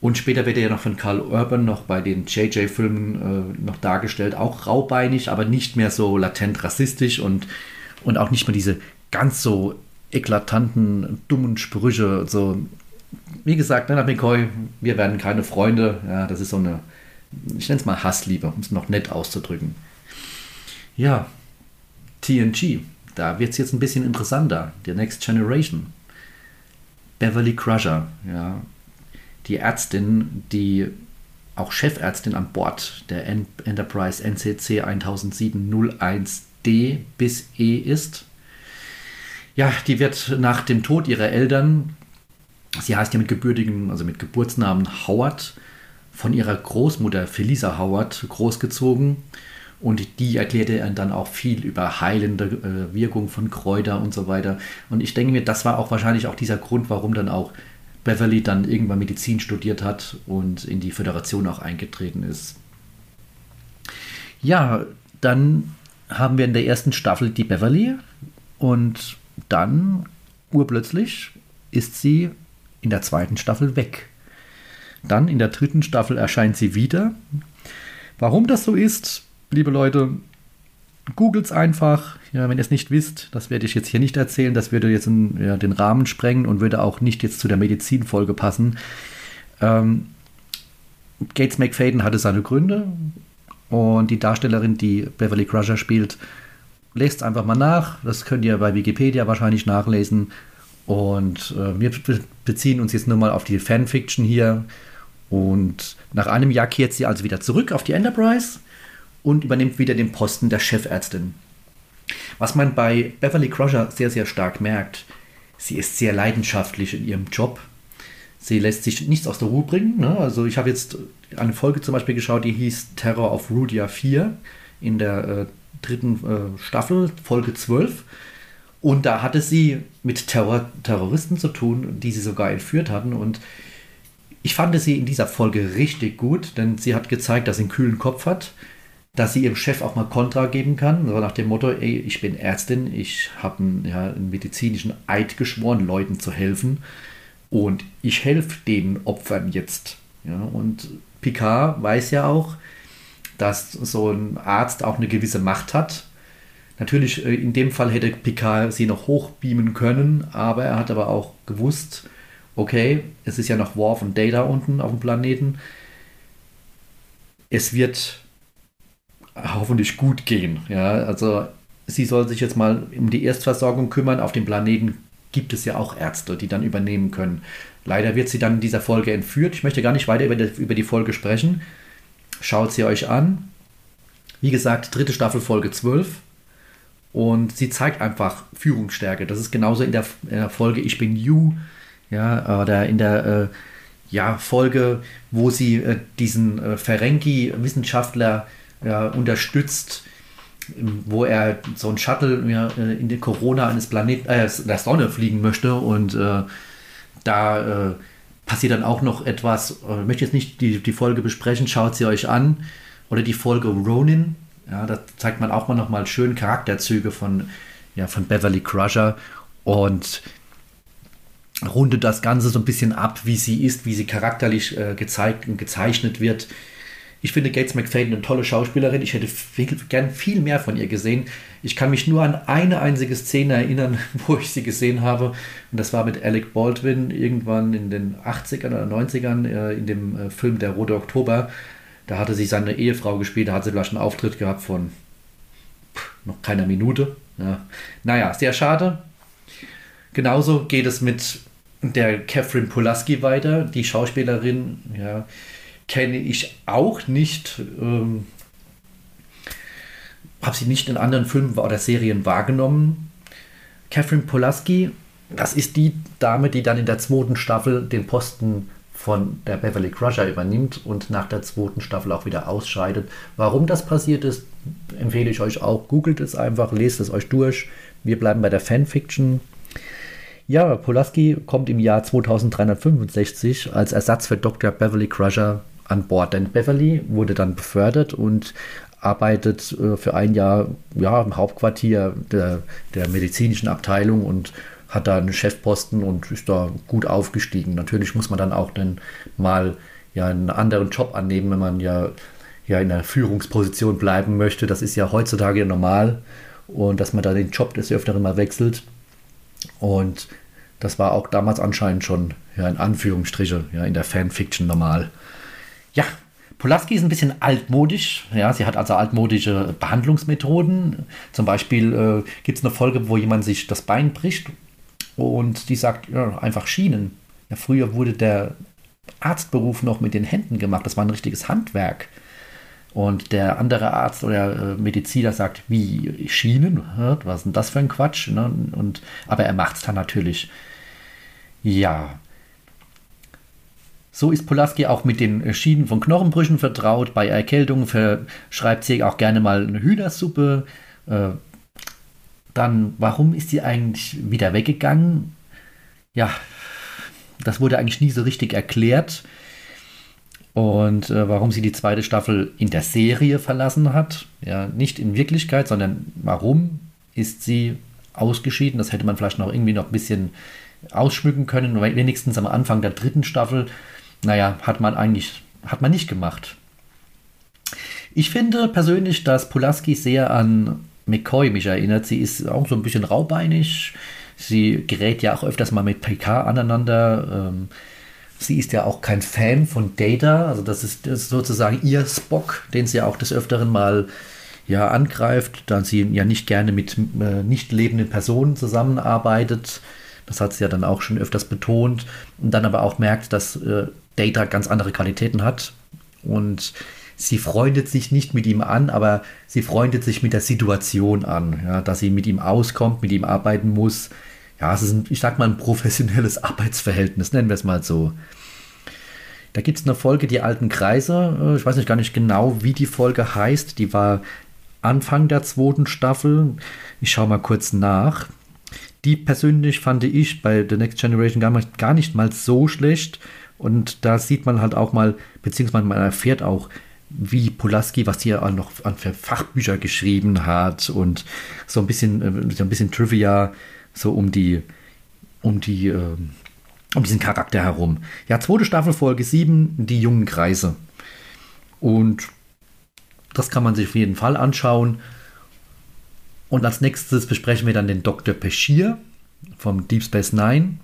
Und später wird er ja noch von Carl Urban noch bei den JJ-Filmen äh, noch dargestellt, auch raubeinig, aber nicht mehr so latent rassistisch und, und auch nicht mehr diese ganz so eklatanten, dummen Sprüche. So, wie gesagt, Leonard McCoy, wir werden keine Freunde. Ja, das ist so eine, ich nenne es mal Hassliebe, um es noch nett auszudrücken. Ja, TNG, da wird es jetzt ein bisschen interessanter. The Next Generation. Beverly Crusher, ja. Die Ärztin, die auch Chefärztin an Bord der Enterprise NCC 1007-01D bis E ist. Ja, die wird nach dem Tod ihrer Eltern, sie heißt ja mit gebürtigem, also mit Geburtsnamen Howard, von ihrer Großmutter Felisa Howard großgezogen und die erklärte dann auch viel über heilende äh, Wirkung von Kräuter und so weiter. Und ich denke mir, das war auch wahrscheinlich auch dieser Grund, warum dann auch Beverly dann irgendwann Medizin studiert hat und in die Föderation auch eingetreten ist. Ja, dann haben wir in der ersten Staffel die Beverly und dann urplötzlich ist sie in der zweiten Staffel weg. Dann in der dritten Staffel erscheint sie wieder. Warum das so ist, liebe Leute, googelt es einfach. Ja, wenn ihr es nicht wisst, das werde ich jetzt hier nicht erzählen. Das würde jetzt in, ja, den Rahmen sprengen und würde auch nicht jetzt zu der Medizinfolge passen. Ähm, Gates McFadden hatte seine Gründe und die Darstellerin, die Beverly Crusher spielt, lest einfach mal nach. Das könnt ihr bei Wikipedia wahrscheinlich nachlesen. Und äh, wir beziehen uns jetzt nur mal auf die Fanfiction hier. Und nach einem Jahr kehrt sie also wieder zurück auf die Enterprise und übernimmt wieder den Posten der Chefärztin. Was man bei Beverly Crusher sehr, sehr stark merkt, sie ist sehr leidenschaftlich in ihrem Job. Sie lässt sich nichts aus der Ruhe bringen. Ne? Also ich habe jetzt eine Folge zum Beispiel geschaut, die hieß Terror of Rudia 4 in der äh, dritten äh, Staffel, Folge 12. Und da hatte sie mit Terror Terroristen zu tun, die sie sogar entführt hatten. Und ich fand sie in dieser Folge richtig gut, denn sie hat gezeigt, dass sie einen kühlen Kopf hat dass sie ihrem Chef auch mal Kontra geben kann, so nach dem Motto, ey, ich bin Ärztin, ich habe einen, ja, einen medizinischen Eid geschworen, Leuten zu helfen und ich helfe den Opfern jetzt. Ja, und Picard weiß ja auch, dass so ein Arzt auch eine gewisse Macht hat. Natürlich, äh, in dem Fall hätte Picard sie noch hochbeamen können, aber er hat aber auch gewusst, okay, es ist ja noch Worf und Data unten auf dem Planeten. Es wird hoffentlich gut gehen. Ja, also sie soll sich jetzt mal um die Erstversorgung kümmern. Auf dem Planeten gibt es ja auch Ärzte, die dann übernehmen können. Leider wird sie dann in dieser Folge entführt. Ich möchte gar nicht weiter über die, Folge sprechen. Schaut sie euch an. Wie gesagt, dritte Staffel, Folge 12. Und sie zeigt einfach Führungsstärke. Das ist genauso in der, in der Folge Ich bin You. Ja, oder in der äh, ja, Folge, wo sie äh, diesen äh, Ferengi-Wissenschaftler ja, unterstützt, wo er so ein Shuttle ja, in die Corona eines Planeten, äh, der Sonne fliegen möchte und äh, da äh, passiert dann auch noch etwas. Ich möchte jetzt nicht die, die Folge besprechen, schaut sie euch an. Oder die Folge Ronin, ja, da zeigt man auch mal noch mal schön Charakterzüge von ja, von Beverly Crusher und rundet das Ganze so ein bisschen ab, wie sie ist, wie sie charakterlich äh, gezeigt und gezeichnet wird. Ich finde Gates McFadden eine tolle Schauspielerin. Ich hätte viel, gern viel mehr von ihr gesehen. Ich kann mich nur an eine einzige Szene erinnern, wo ich sie gesehen habe. Und das war mit Alec Baldwin irgendwann in den 80ern oder 90ern äh, in dem äh, Film Der Rote Oktober. Da hatte sie seine Ehefrau gespielt. Da hat sie vielleicht einen Auftritt gehabt von noch keiner Minute. Ja. Naja, sehr schade. Genauso geht es mit der Catherine Pulaski weiter. Die Schauspielerin, ja kenne ich auch nicht. Ähm, habe sie nicht in anderen Filmen oder Serien wahrgenommen. Catherine Polaski, das ist die Dame, die dann in der zweiten Staffel den Posten von der Beverly Crusher übernimmt und nach der zweiten Staffel auch wieder ausscheidet. Warum das passiert ist, empfehle ich euch auch. Googelt es einfach, lest es euch durch. Wir bleiben bei der Fanfiction. Ja, Polaski kommt im Jahr 2365 als Ersatz für Dr. Beverly Crusher an Bord. Denn Beverly wurde dann befördert und arbeitet äh, für ein Jahr ja, im Hauptquartier der, der medizinischen Abteilung und hat da einen Chefposten und ist da gut aufgestiegen. Natürlich muss man dann auch dann mal ja einen anderen Job annehmen, wenn man ja, ja in der Führungsposition bleiben möchte. Das ist ja heutzutage normal und dass man da den Job des Öfteren mal wechselt. Und das war auch damals anscheinend schon ja, in Anführungsstriche ja, in der Fanfiction normal. Ja, Pulaski ist ein bisschen altmodisch. Ja, sie hat also altmodische Behandlungsmethoden. Zum Beispiel äh, gibt es eine Folge, wo jemand sich das Bein bricht und die sagt ja, einfach Schienen. Ja, früher wurde der Arztberuf noch mit den Händen gemacht. Das war ein richtiges Handwerk. Und der andere Arzt oder äh, Mediziner sagt, wie Schienen? Was ist denn das für ein Quatsch? Ne? Und, aber er macht es dann natürlich. Ja, so ist Pulaski auch mit den Schienen von Knochenbrüchen vertraut. Bei Erkältung schreibt sie auch gerne mal eine Hühnersuppe. Äh, dann, warum ist sie eigentlich wieder weggegangen? Ja, das wurde eigentlich nie so richtig erklärt. Und äh, warum sie die zweite Staffel in der Serie verlassen hat. Ja, nicht in Wirklichkeit, sondern warum ist sie ausgeschieden? Das hätte man vielleicht noch irgendwie noch ein bisschen ausschmücken können, wenigstens am Anfang der dritten Staffel naja, hat man eigentlich, hat man nicht gemacht. Ich finde persönlich, dass Pulaski sehr an McCoy mich erinnert. Sie ist auch so ein bisschen raubeinig. Sie gerät ja auch öfters mal mit PK aneinander. Ähm, sie ist ja auch kein Fan von Data. Also das ist, sozusagen ihr Spock, den sie auch des Öfteren mal ja, angreift, da sie ja nicht gerne mit äh, nicht lebenden Personen zusammenarbeitet. Das hat sie ja dann auch schon öfters betont. Und dann aber auch merkt, dass äh, Data ganz andere Qualitäten hat. Und sie freundet sich nicht mit ihm an, aber sie freundet sich mit der Situation an, ja, dass sie mit ihm auskommt, mit ihm arbeiten muss. Ja, es ist, ein, ich sag mal, ein professionelles Arbeitsverhältnis, nennen wir es mal so. Da gibt es eine Folge, die alten Kreise. Äh, ich weiß nicht gar nicht genau, wie die Folge heißt. Die war Anfang der zweiten Staffel. Ich schaue mal kurz nach. Die persönlich fand ich bei The Next Generation gar nicht mal so schlecht. Und da sieht man halt auch mal, beziehungsweise man erfährt auch, wie Pulaski, was hier auch noch an Fachbücher geschrieben hat und so ein bisschen, äh, so ein bisschen Trivia, so um die, um die, äh, um diesen Charakter herum. Ja, zweite Staffel, Folge 7, die jungen Kreise. Und das kann man sich auf jeden Fall anschauen. Und als nächstes besprechen wir dann den Dr. Peschir vom Deep Space Nine.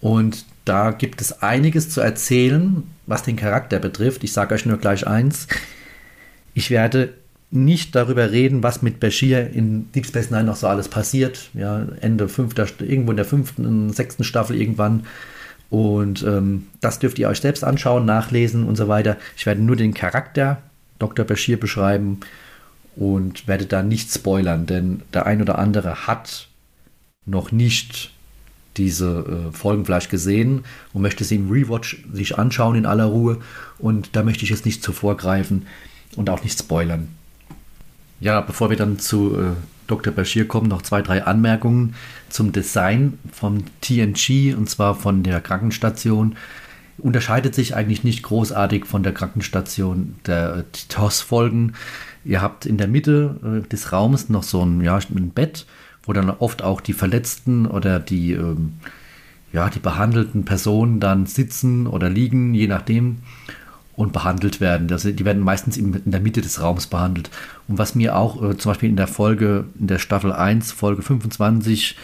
Und da gibt es einiges zu erzählen, was den Charakter betrifft. Ich sage euch nur gleich eins. Ich werde nicht darüber reden, was mit Bashir in Deep Space Nine noch so alles passiert. Ja, Ende fünfter, irgendwo in der fünften, sechsten Staffel irgendwann. Und ähm, das dürft ihr euch selbst anschauen, nachlesen und so weiter. Ich werde nur den Charakter Dr. Bashir beschreiben und werde da nicht spoilern, denn der ein oder andere hat noch nicht diese äh, Folgen vielleicht gesehen und möchte sie im Rewatch sich anschauen in aller Ruhe. Und da möchte ich jetzt nicht zuvor greifen und auch nicht spoilern. Ja, bevor wir dann zu äh, Dr. Bashir kommen, noch zwei, drei Anmerkungen zum Design vom TNG und zwar von der Krankenstation. unterscheidet sich eigentlich nicht großartig von der Krankenstation der TOS-Folgen. Ihr habt in der Mitte äh, des Raums noch so ein, ja, ein Bett, wo dann oft auch die Verletzten oder die, ähm, ja, die behandelten Personen dann sitzen oder liegen, je nachdem, und behandelt werden. Also die werden meistens in, in der Mitte des Raums behandelt. Und was mir auch äh, zum Beispiel in der Folge, in der Staffel 1, Folge 25,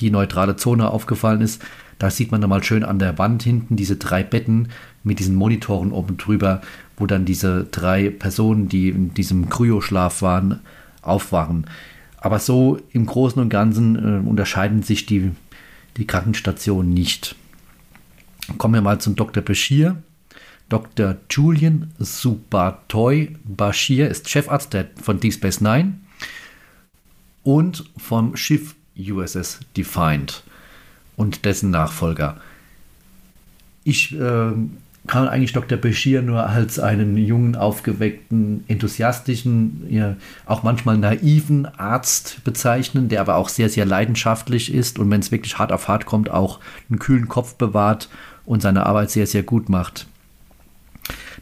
die neutrale Zone aufgefallen ist, da sieht man dann mal schön an der Wand hinten diese drei Betten mit diesen Monitoren oben drüber, wo dann diese drei Personen, die in diesem Kryoschlaf waren, aufwachen. Aber so im Großen und Ganzen äh, unterscheiden sich die, die Krankenstationen nicht. Kommen wir mal zum Dr. Bashir. Dr. Julian Subatoy Bashir ist Chefarzt von Deep Space Nine und vom Schiff USS Defiant und dessen Nachfolger. Ich äh, kann eigentlich Dr. Bashir nur als einen jungen, aufgeweckten, enthusiastischen, ja, auch manchmal naiven Arzt bezeichnen, der aber auch sehr, sehr leidenschaftlich ist und wenn es wirklich hart auf hart kommt, auch einen kühlen Kopf bewahrt und seine Arbeit sehr, sehr gut macht.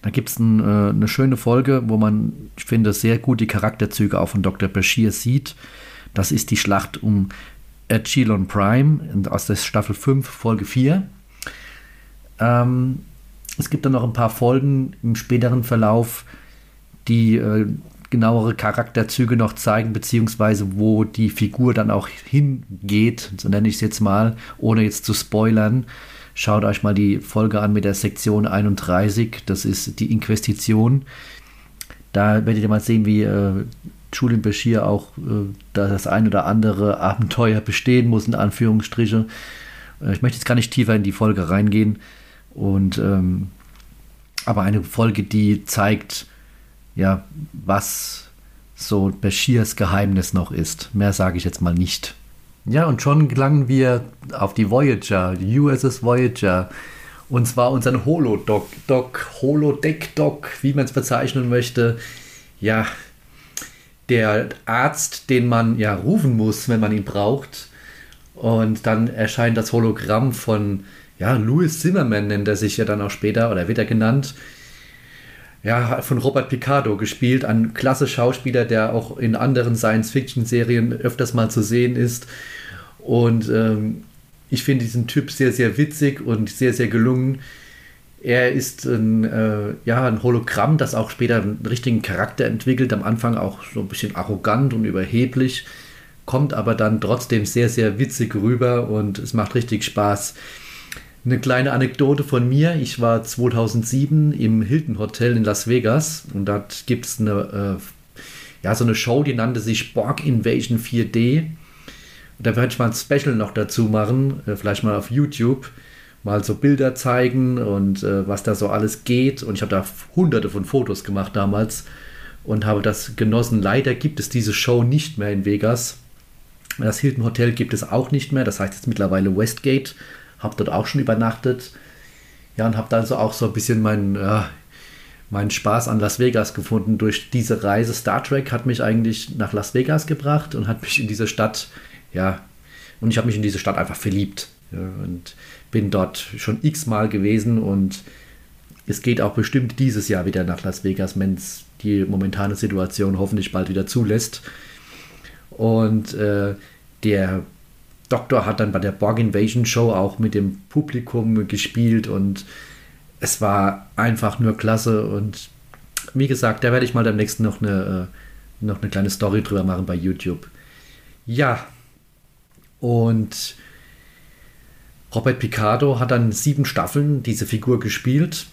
Da gibt es ein, äh, eine schöne Folge, wo man, ich finde, sehr gut die Charakterzüge auch von Dr. Bashir sieht. Das ist die Schlacht um Echelon Prime aus der Staffel 5, Folge 4. Ähm, es gibt dann noch ein paar Folgen im späteren Verlauf, die äh, genauere Charakterzüge noch zeigen, beziehungsweise wo die Figur dann auch hingeht, so nenne ich es jetzt mal, ohne jetzt zu spoilern. Schaut euch mal die Folge an mit der Sektion 31, das ist die Inquisition. Da werdet ihr mal sehen, wie äh, Julian Bashir auch äh, das ein oder andere Abenteuer bestehen muss, in Anführungsstriche. Äh, ich möchte jetzt gar nicht tiefer in die Folge reingehen. Und ähm, aber eine Folge, die zeigt, ja, was so Bashirs Geheimnis noch ist. Mehr sage ich jetzt mal nicht. Ja, und schon gelangen wir auf die Voyager, die USS Voyager. Und zwar unseren Holodoc, Doc, Holodeck-Doc, wie man es bezeichnen möchte. Ja, der Arzt, den man ja rufen muss, wenn man ihn braucht. Und dann erscheint das Hologramm von, ja, Louis Zimmerman nennt er sich ja dann auch später, oder wird er genannt. Ja, von Robert Picardo gespielt, ein klasse Schauspieler, der auch in anderen Science-Fiction-Serien öfters mal zu sehen ist. Und ähm, ich finde diesen Typ sehr, sehr witzig und sehr, sehr gelungen. Er ist ein, äh, ja, ein Hologramm, das auch später einen richtigen Charakter entwickelt. Am Anfang auch so ein bisschen arrogant und überheblich, kommt aber dann trotzdem sehr, sehr witzig rüber und es macht richtig Spaß. Eine kleine Anekdote von mir. Ich war 2007 im Hilton Hotel in Las Vegas und dort gibt es eine, äh, ja, so eine Show, die nannte sich Borg Invasion 4D. Und da werde ich mal ein Special noch dazu machen, äh, vielleicht mal auf YouTube mal so Bilder zeigen und äh, was da so alles geht. Und ich habe da hunderte von Fotos gemacht damals und habe das genossen. Leider gibt es diese Show nicht mehr in Vegas. Das Hilton Hotel gibt es auch nicht mehr. Das heißt jetzt mittlerweile Westgate. Habe dort auch schon übernachtet. Ja, und habe dann so auch so ein bisschen meinen, äh, meinen Spaß an Las Vegas gefunden. Durch diese Reise Star Trek hat mich eigentlich nach Las Vegas gebracht und hat mich in diese Stadt, ja, und ich habe mich in diese Stadt einfach verliebt. Ja, und bin dort schon x-mal gewesen und es geht auch bestimmt dieses Jahr wieder nach Las Vegas, wenn es die momentane Situation hoffentlich bald wieder zulässt. Und äh, der Doktor hat dann bei der Borg Invasion Show auch mit dem Publikum gespielt und es war einfach nur klasse. Und wie gesagt, da werde ich mal demnächst noch eine, äh, noch eine kleine Story drüber machen bei YouTube. Ja, und Robert Picardo hat dann sieben Staffeln diese Figur gespielt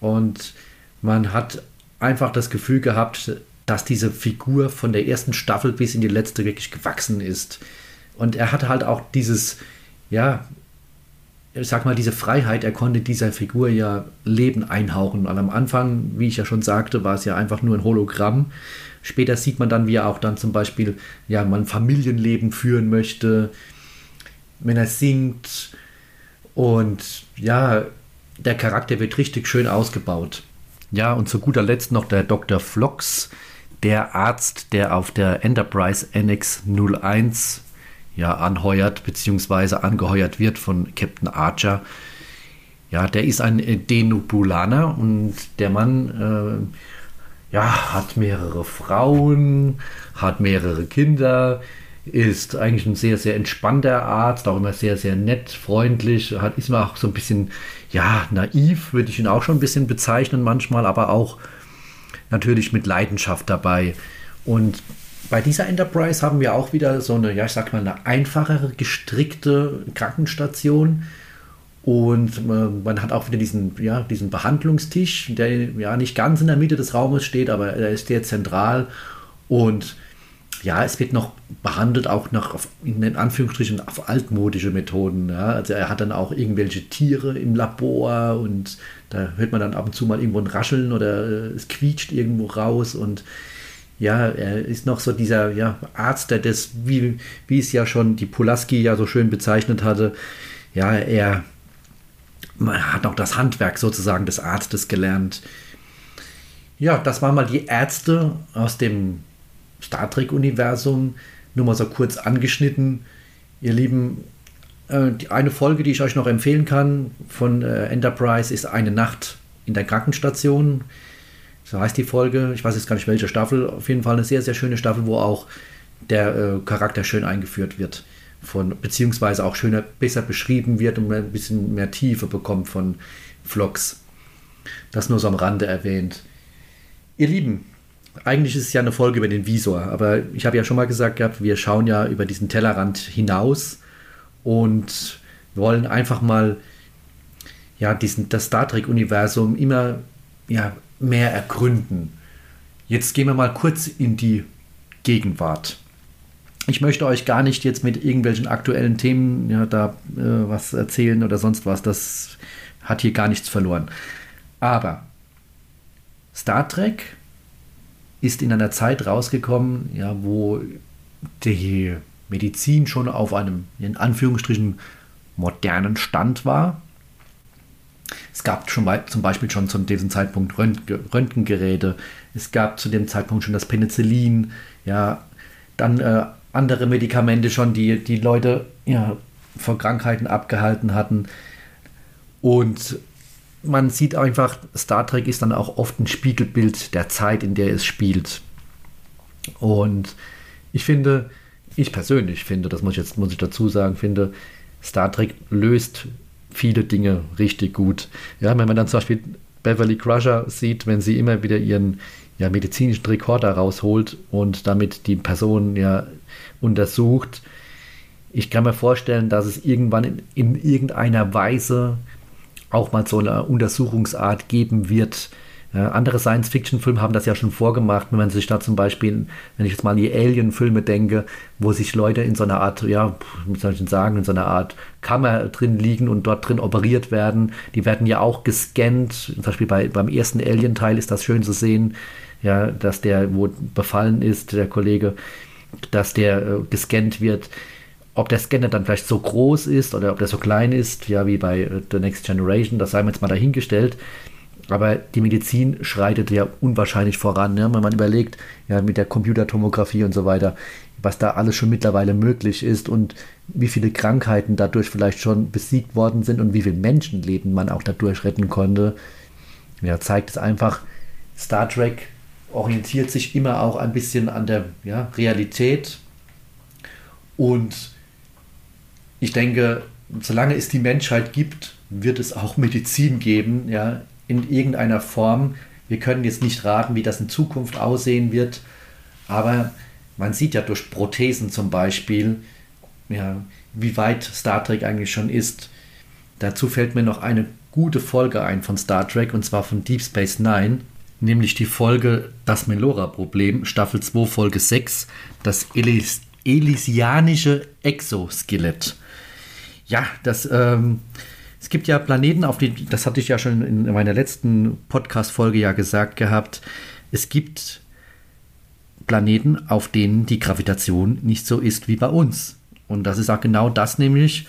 und man hat einfach das Gefühl gehabt, dass diese Figur von der ersten Staffel bis in die letzte wirklich gewachsen ist. Und er hatte halt auch dieses, ja, ich sag mal, diese Freiheit, er konnte dieser Figur ja Leben einhauchen. Und am Anfang, wie ich ja schon sagte, war es ja einfach nur ein Hologramm. Später sieht man dann, wie er auch dann zum Beispiel, ja, man Familienleben führen möchte, wenn er singt, und ja, der Charakter wird richtig schön ausgebaut. Ja, und zu guter Letzt noch der Dr. Flox, der Arzt, der auf der Enterprise NX 01 ja, anheuert bzw. angeheuert wird von Captain Archer. Ja, der ist ein Denubulaner und der Mann äh, ja, hat mehrere Frauen, hat mehrere Kinder, ist eigentlich ein sehr, sehr entspannter Arzt, auch immer sehr, sehr nett, freundlich, hat, ist immer auch so ein bisschen, ja, naiv, würde ich ihn auch schon ein bisschen bezeichnen manchmal, aber auch natürlich mit Leidenschaft dabei. Und bei dieser Enterprise haben wir auch wieder so eine, ja, ich sag mal, eine einfachere, gestrickte Krankenstation. Und äh, man hat auch wieder diesen, ja, diesen Behandlungstisch, der ja nicht ganz in der Mitte des Raumes steht, aber er ist sehr zentral. Und ja, es wird noch behandelt, auch noch auf, in Anführungsstrichen auf altmodische Methoden. Ja. Also er hat dann auch irgendwelche Tiere im Labor und da hört man dann ab und zu mal irgendwo ein Rascheln oder äh, es quietscht irgendwo raus und ja, er ist noch so dieser ja, Arzt, der das, wie, wie es ja schon die Pulaski ja so schön bezeichnet hatte, ja, er hat auch das Handwerk sozusagen des Arztes gelernt. Ja, das waren mal die Ärzte aus dem Star Trek-Universum, nur mal so kurz angeschnitten. Ihr Lieben, äh, die eine Folge, die ich euch noch empfehlen kann von äh, Enterprise, ist Eine Nacht in der Krankenstation. So heißt die Folge. Ich weiß jetzt gar nicht welche Staffel. Auf jeden Fall eine sehr, sehr schöne Staffel, wo auch der äh, Charakter schön eingeführt wird. Von, beziehungsweise auch schöner, besser beschrieben wird und ein bisschen mehr Tiefe bekommt von Vlogs. Das nur so am Rande erwähnt. Ihr Lieben, eigentlich ist es ja eine Folge über den Visor, aber ich habe ja schon mal gesagt gehabt, wir schauen ja über diesen Tellerrand hinaus und wollen einfach mal ja, diesen, das Star Trek-Universum immer ja, mehr ergründen. Jetzt gehen wir mal kurz in die Gegenwart. Ich möchte euch gar nicht jetzt mit irgendwelchen aktuellen Themen ja, da äh, was erzählen oder sonst was. Das hat hier gar nichts verloren. Aber Star Trek ist in einer Zeit rausgekommen, ja, wo die Medizin schon auf einem, in Anführungsstrichen, modernen Stand war. Es gab schon zum Beispiel schon zu diesem Zeitpunkt Röntgengeräte. Es gab zu dem Zeitpunkt schon das Penicillin. Ja, dann äh, andere Medikamente schon, die die Leute ja, vor Krankheiten abgehalten hatten. Und man sieht einfach, Star Trek ist dann auch oft ein Spiegelbild der Zeit, in der es spielt. Und ich finde, ich persönlich finde, das muss ich jetzt muss ich dazu sagen, finde, Star Trek löst viele Dinge richtig gut. Ja, wenn man dann zum Beispiel Beverly Crusher sieht, wenn sie immer wieder ihren ja, medizinischen Rekorder rausholt und damit die Person ja untersucht. Ich kann mir vorstellen, dass es irgendwann in, in irgendeiner Weise auch mal so eine Untersuchungsart geben wird. Ja, andere Science-Fiction-Filme haben das ja schon vorgemacht, wenn man sich da zum Beispiel, wenn ich jetzt mal an die Alien-Filme denke, wo sich Leute in so einer Art, ja, wie soll ich denn sagen, in so einer Art Kammer drin liegen und dort drin operiert werden. Die werden ja auch gescannt. Zum Beispiel bei, beim ersten Alien-Teil ist das schön zu sehen, ja, dass der, wo befallen ist, der Kollege, dass der äh, gescannt wird ob der Scanner dann vielleicht so groß ist oder ob der so klein ist, ja, wie bei äh, The Next Generation, das sei mir jetzt mal dahingestellt. Aber die Medizin schreitet ja unwahrscheinlich voran, ne? wenn man überlegt, ja, mit der Computertomographie und so weiter, was da alles schon mittlerweile möglich ist und wie viele Krankheiten dadurch vielleicht schon besiegt worden sind und wie viel Menschenleben man auch dadurch retten konnte. Ja, zeigt es einfach, Star Trek orientiert sich immer auch ein bisschen an der ja, Realität und ich denke, solange es die Menschheit gibt, wird es auch Medizin geben, ja, in irgendeiner Form. Wir können jetzt nicht raten, wie das in Zukunft aussehen wird, aber man sieht ja durch Prothesen zum Beispiel, ja, wie weit Star Trek eigentlich schon ist. Dazu fällt mir noch eine gute Folge ein von Star Trek und zwar von Deep Space Nine, nämlich die Folge Das Melora-Problem, Staffel 2, Folge 6, das Elis Elysianische Exoskelett. Ja, das, ähm, es gibt ja Planeten, auf die, das hatte ich ja schon in meiner letzten Podcast-Folge ja gesagt gehabt. Es gibt Planeten, auf denen die Gravitation nicht so ist wie bei uns. Und das ist auch genau das nämlich,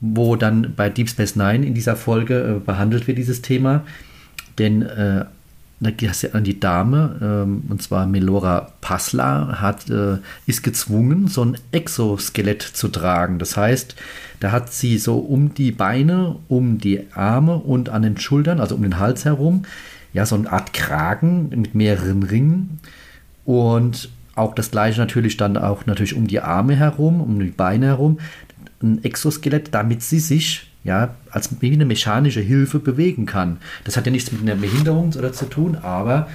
wo dann bei Deep Space Nine in dieser Folge äh, behandelt wird, dieses Thema. Denn äh, die Dame, ähm, und zwar Melora Passler, hat, äh, ist gezwungen, so ein Exoskelett zu tragen. Das heißt, da hat sie so um die Beine, um die Arme und an den Schultern, also um den Hals herum, ja, so eine Art Kragen mit mehreren Ringen. Und auch das gleiche natürlich dann auch natürlich um die Arme herum, um die Beine herum. Ein Exoskelett, damit sie sich ja, als wie eine mechanische Hilfe bewegen kann. Das hat ja nichts mit einer Behinderung oder zu tun, aber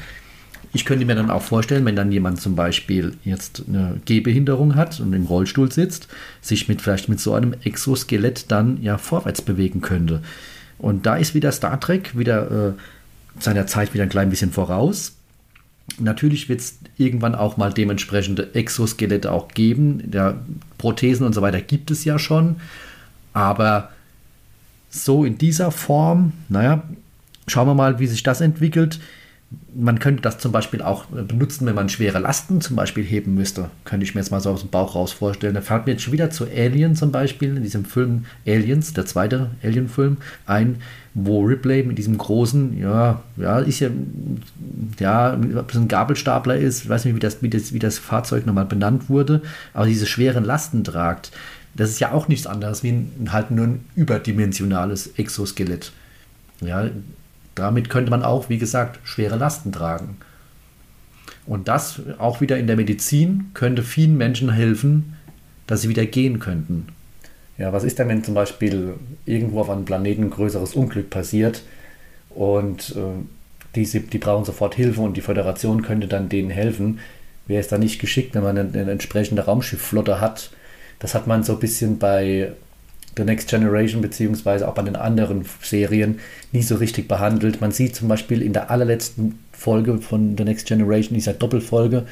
ich könnte mir dann auch vorstellen, wenn dann jemand zum Beispiel jetzt eine Gehbehinderung hat und im Rollstuhl sitzt, sich mit vielleicht mit so einem Exoskelett dann ja vorwärts bewegen könnte. Und da ist wieder Star Trek wieder äh, seiner Zeit wieder ein klein bisschen voraus. Natürlich wird es irgendwann auch mal dementsprechende Exoskelette auch geben. Ja, Prothesen und so weiter gibt es ja schon. Aber so in dieser Form, naja, schauen wir mal, wie sich das entwickelt. Man könnte das zum Beispiel auch benutzen, wenn man schwere Lasten zum Beispiel heben müsste. Könnte ich mir jetzt mal so aus dem Bauch raus vorstellen. Da fällt mir jetzt schon wieder zu Alien zum Beispiel, in diesem Film Aliens, der zweite Alien-Film, ein, wo Ripley mit diesem großen, ja, ja, ist ja, ja, ob ein Gabelstapler ist, ich weiß nicht, wie das, wie das, wie das Fahrzeug nochmal benannt wurde, aber diese schweren Lasten tragt. Das ist ja auch nichts anderes wie ein, halt nur ein überdimensionales Exoskelett. Ja, damit könnte man auch, wie gesagt, schwere Lasten tragen. Und das auch wieder in der Medizin könnte vielen Menschen helfen, dass sie wieder gehen könnten. Ja, was ist denn, wenn zum Beispiel irgendwo auf einem Planeten ein größeres Unglück passiert und äh, die, die brauchen sofort Hilfe und die Föderation könnte dann denen helfen? Wäre es dann nicht geschickt, wenn man eine, eine entsprechende Raumschiffflotte hat, das hat man so ein bisschen bei The Next Generation beziehungsweise auch bei den anderen Serien nie so richtig behandelt. Man sieht zum Beispiel in der allerletzten Folge von The Next Generation, dieser Doppelfolge,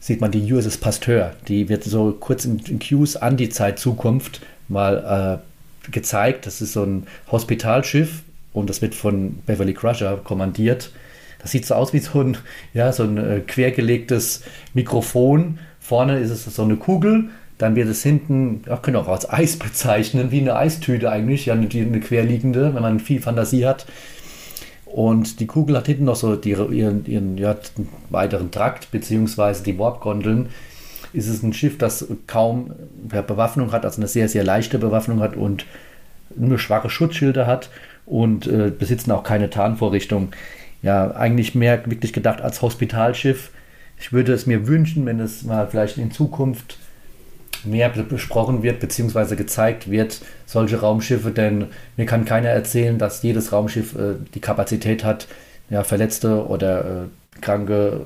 sieht man die USS Pasteur. Die wird so kurz in, in Cues an die Zeit Zukunft mal äh, gezeigt. Das ist so ein Hospitalschiff und das wird von Beverly Crusher kommandiert. Das sieht so aus wie so ein, ja, so ein äh, quergelegtes Mikrofon. Vorne ist es so eine Kugel dann wird es hinten, ach, können auch als Eis bezeichnen, wie eine Eistüte eigentlich, ja, eine, eine querliegende, wenn man viel Fantasie hat. Und die Kugel hat hinten noch so die, ihren, ihren ja, weiteren Trakt, beziehungsweise die Warpgondeln. Ist es ein Schiff, das kaum Bewaffnung hat, also eine sehr, sehr leichte Bewaffnung hat und nur schwache Schutzschilder hat und äh, besitzen auch keine Tarnvorrichtung. Ja, eigentlich mehr wirklich gedacht als Hospitalschiff. Ich würde es mir wünschen, wenn es mal vielleicht in Zukunft mehr besprochen wird bzw. gezeigt wird, solche Raumschiffe, denn mir kann keiner erzählen, dass jedes Raumschiff äh, die Kapazität hat, ja, Verletzte oder äh, Kranke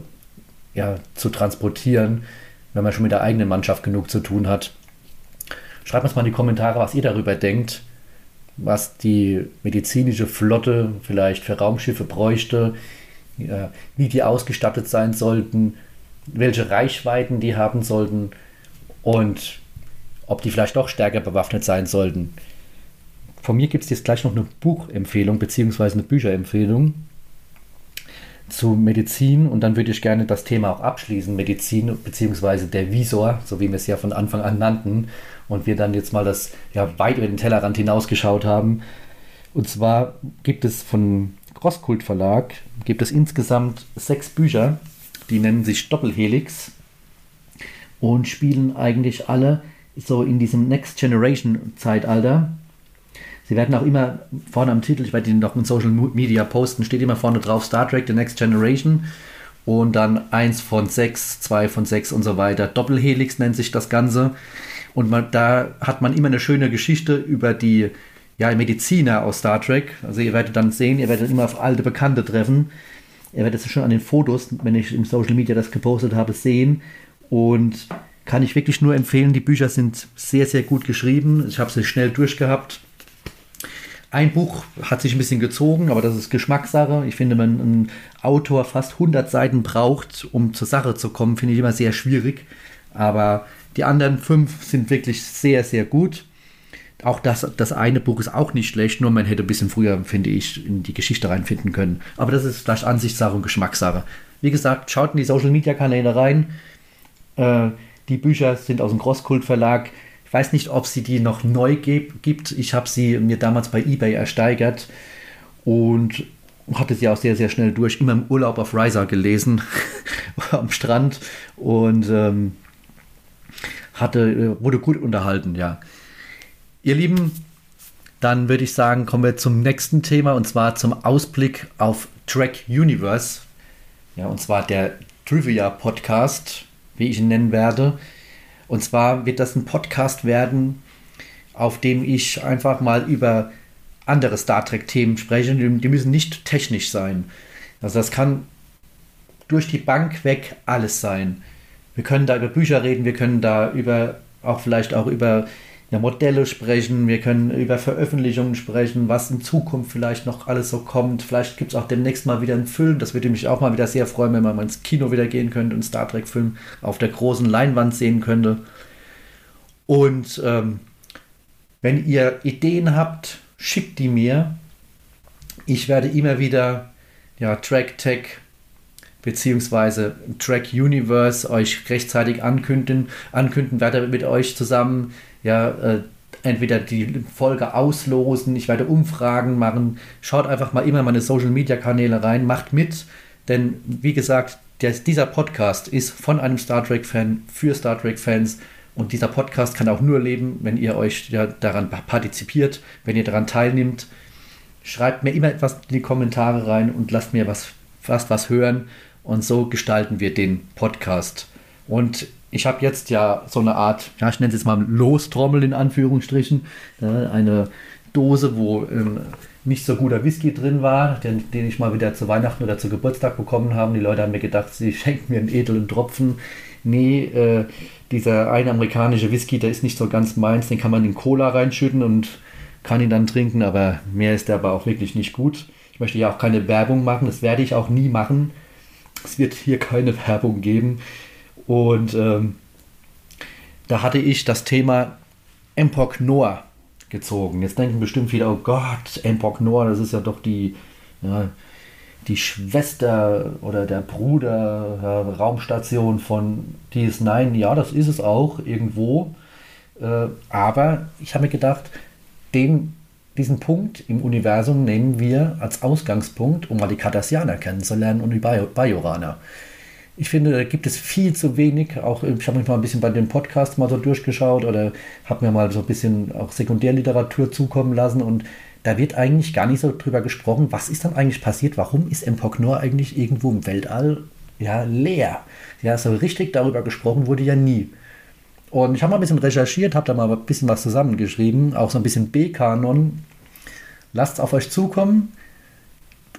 ja, zu transportieren, wenn man schon mit der eigenen Mannschaft genug zu tun hat. Schreibt uns mal in die Kommentare, was ihr darüber denkt, was die medizinische Flotte vielleicht für Raumschiffe bräuchte, wie die ausgestattet sein sollten, welche Reichweiten die haben sollten und ob die vielleicht doch stärker bewaffnet sein sollten. Von mir gibt es jetzt gleich noch eine Buchempfehlung bzw. eine Bücherempfehlung zu Medizin und dann würde ich gerne das Thema auch abschließen, Medizin bzw. der Visor, so wie wir es ja von Anfang an nannten und wir dann jetzt mal das ja weit über den Tellerrand hinausgeschaut haben. Und zwar gibt es von Crosskult Verlag gibt es insgesamt sechs Bücher, die nennen sich Doppelhelix und spielen eigentlich alle so in diesem Next Generation Zeitalter. Sie werden auch immer vorne am Titel, ich werde ihn noch in Social Media posten, steht immer vorne drauf Star Trek The Next Generation und dann eins von sechs, zwei von sechs und so weiter. Doppelhelix nennt sich das Ganze. Und man, da hat man immer eine schöne Geschichte über die ja, Mediziner aus Star Trek. Also ihr werdet dann sehen, ihr werdet immer auf alte Bekannte treffen. Ihr werdet es schon an den Fotos, wenn ich im Social Media das gepostet habe, sehen, und kann ich wirklich nur empfehlen. Die Bücher sind sehr, sehr gut geschrieben. Ich habe sie schnell durchgehabt. Ein Buch hat sich ein bisschen gezogen, aber das ist Geschmackssache. Ich finde, wenn ein Autor fast 100 Seiten braucht, um zur Sache zu kommen, finde ich immer sehr schwierig. Aber die anderen fünf sind wirklich sehr, sehr gut. Auch das, das eine Buch ist auch nicht schlecht, nur man hätte ein bisschen früher, finde ich, in die Geschichte reinfinden können. Aber das ist vielleicht Ansichtssache und Geschmackssache. Wie gesagt, schaut in die Social Media Kanäle rein. Äh, die Bücher sind aus dem Grosskult Verlag. Ich weiß nicht, ob sie die noch neu gibt. Ich habe sie mir damals bei eBay ersteigert. Und hatte sie auch sehr, sehr schnell durch, immer im Urlaub auf Riser gelesen, am Strand und ähm, hatte, äh, wurde gut unterhalten, ja. Ihr Lieben, dann würde ich sagen, kommen wir zum nächsten Thema und zwar zum Ausblick auf Track Universe. Ja, und zwar der Trivia Podcast, wie ich ihn nennen werde. Und zwar wird das ein Podcast werden, auf dem ich einfach mal über andere Star Trek-Themen spreche. Die müssen nicht technisch sein. Also das kann durch die Bank weg alles sein. Wir können da über Bücher reden, wir können da über auch vielleicht auch über ja, Modelle sprechen, wir können über Veröffentlichungen sprechen, was in Zukunft vielleicht noch alles so kommt. Vielleicht gibt es auch demnächst mal wieder einen Film. Das würde mich auch mal wieder sehr freuen, wenn man mal ins Kino wieder gehen könnte und Star Trek-Film auf der großen Leinwand sehen könnte. Und ähm, wenn ihr Ideen habt, schickt die mir. Ich werde immer wieder ja, Track Tech bzw. Track Universe euch rechtzeitig ankündigen, ankündigen, werde mit euch zusammen ja, äh, entweder die Folge auslosen, ich werde Umfragen machen. Schaut einfach mal immer meine Social Media Kanäle rein, macht mit, denn wie gesagt, der, dieser Podcast ist von einem Star Trek Fan für Star Trek Fans und dieser Podcast kann auch nur leben, wenn ihr euch ja daran partizipiert, wenn ihr daran teilnimmt. Schreibt mir immer etwas in die Kommentare rein und lasst mir was, fast was hören. Und so gestalten wir den Podcast. Und ich habe jetzt ja so eine Art, ja, ich nenne es jetzt mal Lostrommel in Anführungsstrichen, eine Dose, wo ähm, nicht so guter Whisky drin war, den, den, ich mal wieder zu Weihnachten oder zu Geburtstag bekommen habe. Die Leute haben mir gedacht, sie schenken mir einen edlen Tropfen. Nee, äh, dieser eine amerikanische Whisky, der ist nicht so ganz meins, den kann man in Cola reinschütten und kann ihn dann trinken, aber mehr ist der aber auch wirklich nicht gut. Ich möchte ja auch keine Werbung machen, das werde ich auch nie machen. Es wird hier keine Werbung geben. Und ähm, da hatte ich das Thema Empok Noah gezogen. Jetzt denken bestimmt viele, oh Gott, Empok Noah, das ist ja doch die, ja, die Schwester oder der Bruder ja, Raumstation von DS9. Ja, das ist es auch irgendwo. Äh, aber ich habe mir gedacht, den, diesen Punkt im Universum nehmen wir als Ausgangspunkt, um mal die Cardassianer kennenzulernen und die Bajoraner. Ich finde, da gibt es viel zu wenig. Auch ich habe mich mal ein bisschen bei den Podcasts mal so durchgeschaut oder habe mir mal so ein bisschen auch Sekundärliteratur zukommen lassen und da wird eigentlich gar nicht so drüber gesprochen, was ist dann eigentlich passiert, warum ist Empok Nor eigentlich irgendwo im Weltall ja leer. Ja, so richtig darüber gesprochen wurde ja nie. Und ich habe mal ein bisschen recherchiert, habe da mal ein bisschen was zusammengeschrieben, auch so ein bisschen B-Kanon. Lasst es auf euch zukommen.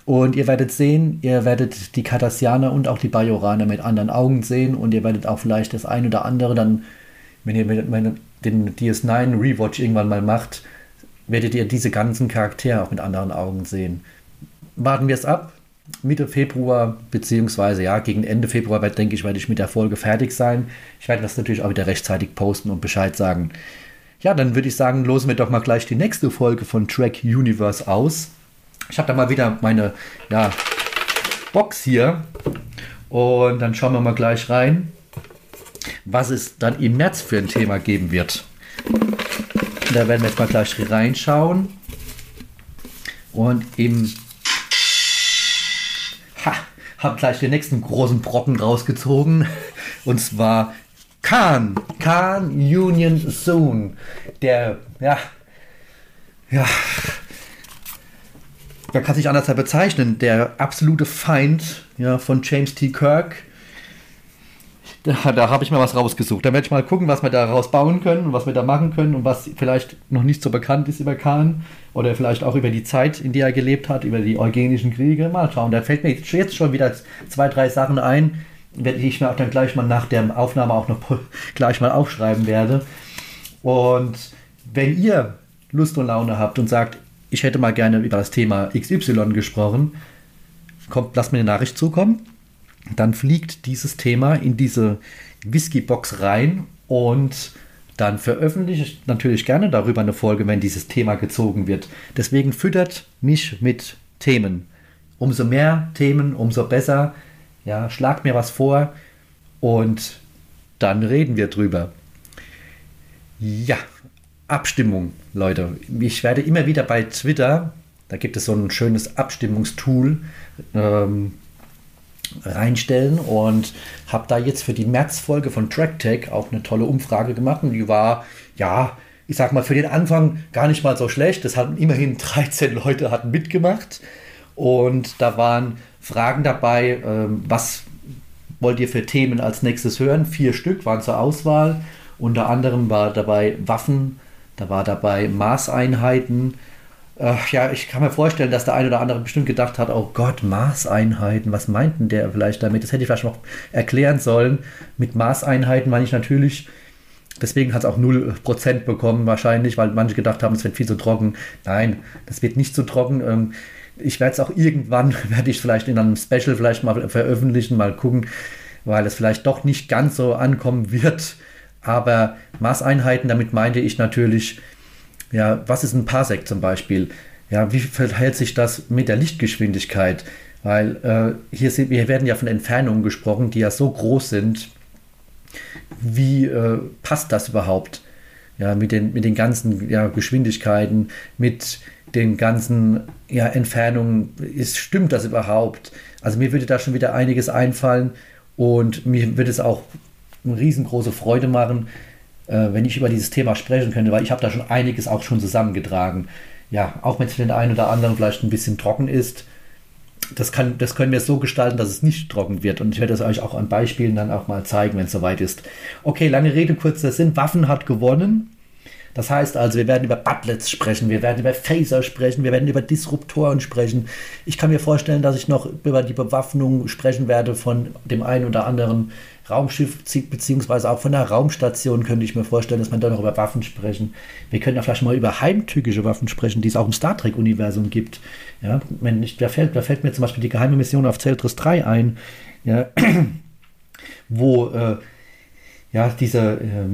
Und ihr werdet sehen, ihr werdet die Kardassianer und auch die Bajoraner mit anderen Augen sehen und ihr werdet auch vielleicht das ein oder andere dann, wenn ihr den DS9 Rewatch irgendwann mal macht, werdet ihr diese ganzen Charaktere auch mit anderen Augen sehen. Warten wir es ab. Mitte Februar, beziehungsweise ja, gegen Ende Februar, denke ich, werde ich mit der Folge fertig sein. Ich werde das natürlich auch wieder rechtzeitig posten und Bescheid sagen. Ja, dann würde ich sagen, losen wir doch mal gleich die nächste Folge von Track Universe aus. Ich habe da mal wieder meine ja, Box hier. Und dann schauen wir mal gleich rein, was es dann im März für ein Thema geben wird. Da werden wir jetzt mal gleich reinschauen. Und im ha, habe gleich den nächsten großen Brocken rausgezogen. Und zwar Khan. Khan Union Soon. Der, ja, ja, man kann sich anders bezeichnen, der absolute Feind ja, von James T. Kirk. Da, da habe ich mal was rausgesucht. Da werde ich mal gucken, was wir daraus bauen können und was wir da machen können und was vielleicht noch nicht so bekannt ist über Khan oder vielleicht auch über die Zeit, in der er gelebt hat, über die eugenischen Kriege. Mal schauen. Da fällt mir jetzt schon wieder zwei, drei Sachen ein, die ich mir auch dann gleich mal nach der Aufnahme auch noch gleich mal aufschreiben werde. Und wenn ihr Lust und Laune habt und sagt, ich hätte mal gerne über das Thema XY gesprochen, kommt, lasst mir eine Nachricht zukommen. Dann fliegt dieses Thema in diese Whisky-Box rein und dann veröffentliche ich natürlich gerne darüber eine Folge, wenn dieses Thema gezogen wird. Deswegen füttert mich mit Themen. Umso mehr Themen, umso besser. Ja, schlagt mir was vor und dann reden wir drüber. Ja, Abstimmung, Leute. Ich werde immer wieder bei Twitter Da gibt es so ein schönes Abstimmungstool. Ähm, reinstellen und habe da jetzt für die Märzfolge von TrackTech auch eine tolle Umfrage gemacht und die war, ja, ich sag mal, für den Anfang gar nicht mal so schlecht. Das hatten immerhin 13 Leute hatten mitgemacht und da waren Fragen dabei, ähm, was wollt ihr für Themen als nächstes hören? Vier Stück waren zur Auswahl. Unter anderem war dabei Waffen, da war dabei Maßeinheiten, Ach, ja, ich kann mir vorstellen, dass der eine oder andere bestimmt gedacht hat, oh Gott, Maßeinheiten, was meinten der vielleicht damit? Das hätte ich vielleicht noch erklären sollen. Mit Maßeinheiten meine ich natürlich, deswegen hat es auch 0% bekommen wahrscheinlich, weil manche gedacht haben, es wird viel zu trocken. Nein, das wird nicht zu trocken. Ähm, ich werde es auch irgendwann, werde ich vielleicht in einem Special vielleicht mal veröffentlichen, mal gucken, weil es vielleicht doch nicht ganz so ankommen wird. Aber Maßeinheiten, damit meinte ich natürlich ja, was ist ein Parsec zum Beispiel? Ja, wie verhält sich das mit der Lichtgeschwindigkeit? Weil äh, hier, sind, hier werden ja von Entfernungen gesprochen, die ja so groß sind. Wie äh, passt das überhaupt? Ja, mit den, mit den ganzen ja, Geschwindigkeiten, mit den ganzen ja, Entfernungen. Ist, stimmt das überhaupt? Also mir würde da schon wieder einiges einfallen und mir würde es auch eine riesengroße Freude machen, äh, wenn ich über dieses Thema sprechen könnte, weil ich habe da schon einiges auch schon zusammengetragen. Ja, auch wenn es für den einen oder anderen vielleicht ein bisschen trocken ist, das, kann, das können wir so gestalten, dass es nicht trocken wird. Und ich werde es euch auch an Beispielen dann auch mal zeigen, wenn es soweit ist. Okay, lange Rede, kurzer Sinn. Waffen hat gewonnen. Das heißt also, wir werden über Butlets sprechen, wir werden über Phaser sprechen, wir werden über Disruptoren sprechen. Ich kann mir vorstellen, dass ich noch über die Bewaffnung sprechen werde von dem einen oder anderen Raumschiff beziehungsweise auch von der Raumstation könnte ich mir vorstellen, dass man da noch über Waffen sprechen. Wir können ja vielleicht mal über heimtückische Waffen sprechen, die es auch im Star Trek-Universum gibt. Ja, wenn ich, da, fällt, da fällt mir zum Beispiel die geheime Mission auf Zeltris 3 ein, ja, wo äh, ja, diese äh,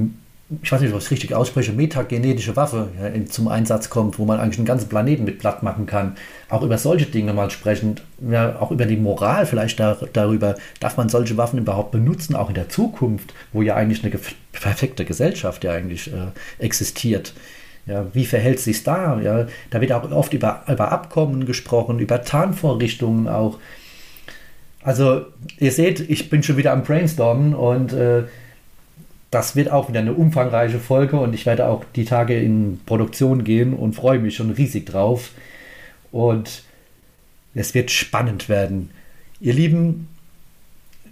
ich weiß nicht, ob ich es richtig ausspreche, metagenetische Waffe ja, zum Einsatz kommt, wo man eigentlich einen ganzen Planeten mit platt machen kann. Auch über solche Dinge mal sprechen, ja, auch über die Moral vielleicht da, darüber, darf man solche Waffen überhaupt benutzen, auch in der Zukunft, wo ja eigentlich eine perfekte Gesellschaft ja eigentlich äh, existiert. Ja, wie verhält sich da? Ja, da wird auch oft über, über Abkommen gesprochen, über Tarnvorrichtungen auch. Also, ihr seht, ich bin schon wieder am Brainstormen und äh, das wird auch wieder eine umfangreiche Folge und ich werde auch die Tage in Produktion gehen und freue mich schon riesig drauf. Und es wird spannend werden. Ihr Lieben,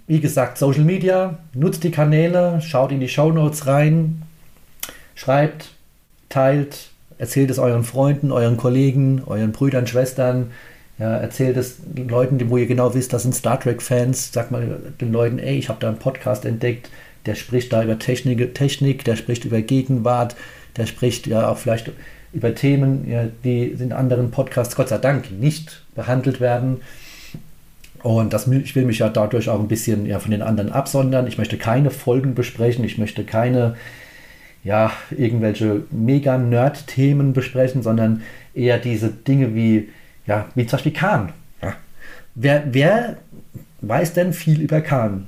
wie gesagt, Social Media, nutzt die Kanäle, schaut in die Show Notes rein, schreibt, teilt, erzählt es euren Freunden, euren Kollegen, euren Brüdern, Schwestern. Ja, erzählt es Leuten, wo ihr genau wisst, das sind Star Trek-Fans. Sagt mal den Leuten, ey, ich habe da einen Podcast entdeckt der spricht da über Technik, Technik, der spricht über Gegenwart, der spricht ja auch vielleicht über Themen, ja, die in anderen Podcasts Gott sei Dank nicht behandelt werden. Und das, ich will mich ja dadurch auch ein bisschen ja, von den anderen absondern. Ich möchte keine Folgen besprechen, ich möchte keine ja, irgendwelche mega-Nerd-Themen besprechen, sondern eher diese Dinge wie, ja, wie zum Beispiel Khan. Ja. Wer, wer weiß denn viel über Khan?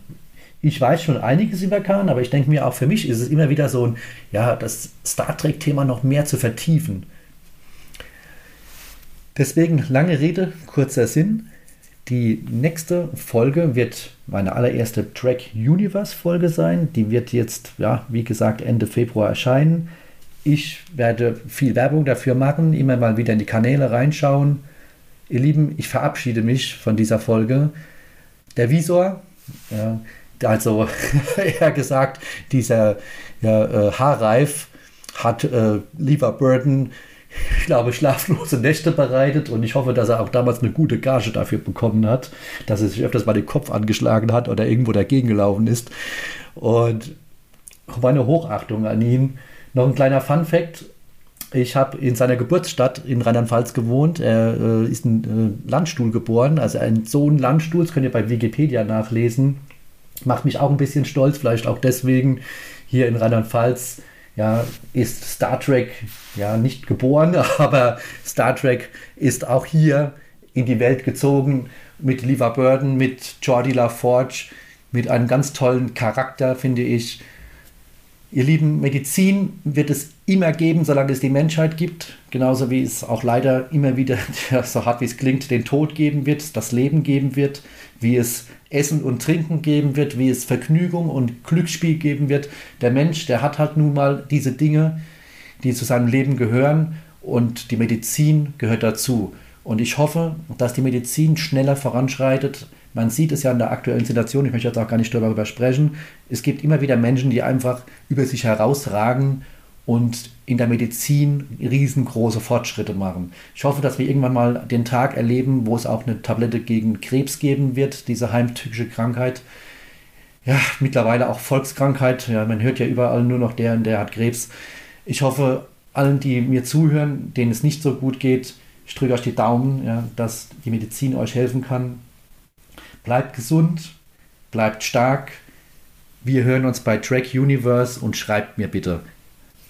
Ich weiß schon einiges über Khan, aber ich denke mir auch für mich ist es immer wieder so ein, ja, das Star Trek-Thema noch mehr zu vertiefen. Deswegen lange Rede, kurzer Sinn. Die nächste Folge wird meine allererste Track Universe Folge sein. Die wird jetzt, ja, wie gesagt, Ende Februar erscheinen. Ich werde viel Werbung dafür machen, immer mal wieder in die Kanäle reinschauen. Ihr Lieben, ich verabschiede mich von dieser Folge. Der Visor, ja, also eher gesagt, dieser ja, äh, Haarreif hat äh, Lever Burton, ich glaube, schlaflose Nächte bereitet und ich hoffe, dass er auch damals eine gute Gage dafür bekommen hat, dass er sich öfters mal den Kopf angeschlagen hat oder irgendwo dagegen gelaufen ist. Und meine Hochachtung an ihn. Noch ein kleiner Fun Fact. Ich habe in seiner Geburtsstadt in Rheinland-Pfalz gewohnt. Er äh, ist ein äh, Landstuhl geboren, also ein Sohn Landstuhl, das könnt ihr bei Wikipedia nachlesen macht mich auch ein bisschen stolz, vielleicht auch deswegen hier in Rheinland-Pfalz ja, ist Star Trek ja nicht geboren, aber Star Trek ist auch hier in die Welt gezogen mit Lever Burton, mit Jordi LaForge, mit einem ganz tollen Charakter, finde ich. Ihr lieben, Medizin wird es immer geben, solange es die Menschheit gibt. Genauso wie es auch leider immer wieder, so hart wie es klingt, den Tod geben wird, das Leben geben wird, wie es Essen und Trinken geben wird, wie es Vergnügung und Glücksspiel geben wird. Der Mensch, der hat halt nun mal diese Dinge, die zu seinem Leben gehören und die Medizin gehört dazu. Und ich hoffe, dass die Medizin schneller voranschreitet. Man sieht es ja in der aktuellen Situation, ich möchte jetzt auch gar nicht darüber sprechen. Es gibt immer wieder Menschen, die einfach über sich herausragen und in der Medizin riesengroße Fortschritte machen. Ich hoffe, dass wir irgendwann mal den Tag erleben, wo es auch eine Tablette gegen Krebs geben wird, diese heimtückische Krankheit. Ja, mittlerweile auch Volkskrankheit. Ja, man hört ja überall nur noch der und der hat Krebs. Ich hoffe, allen, die mir zuhören, denen es nicht so gut geht, ich drücke euch die Daumen, ja, dass die Medizin euch helfen kann. Bleibt gesund, bleibt stark. Wir hören uns bei Track Universe und schreibt mir bitte.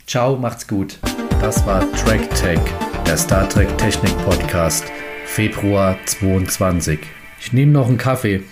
Ciao, macht's gut. Das war Track Tech, der Star Trek Technik Podcast, Februar 22. Ich nehme noch einen Kaffee.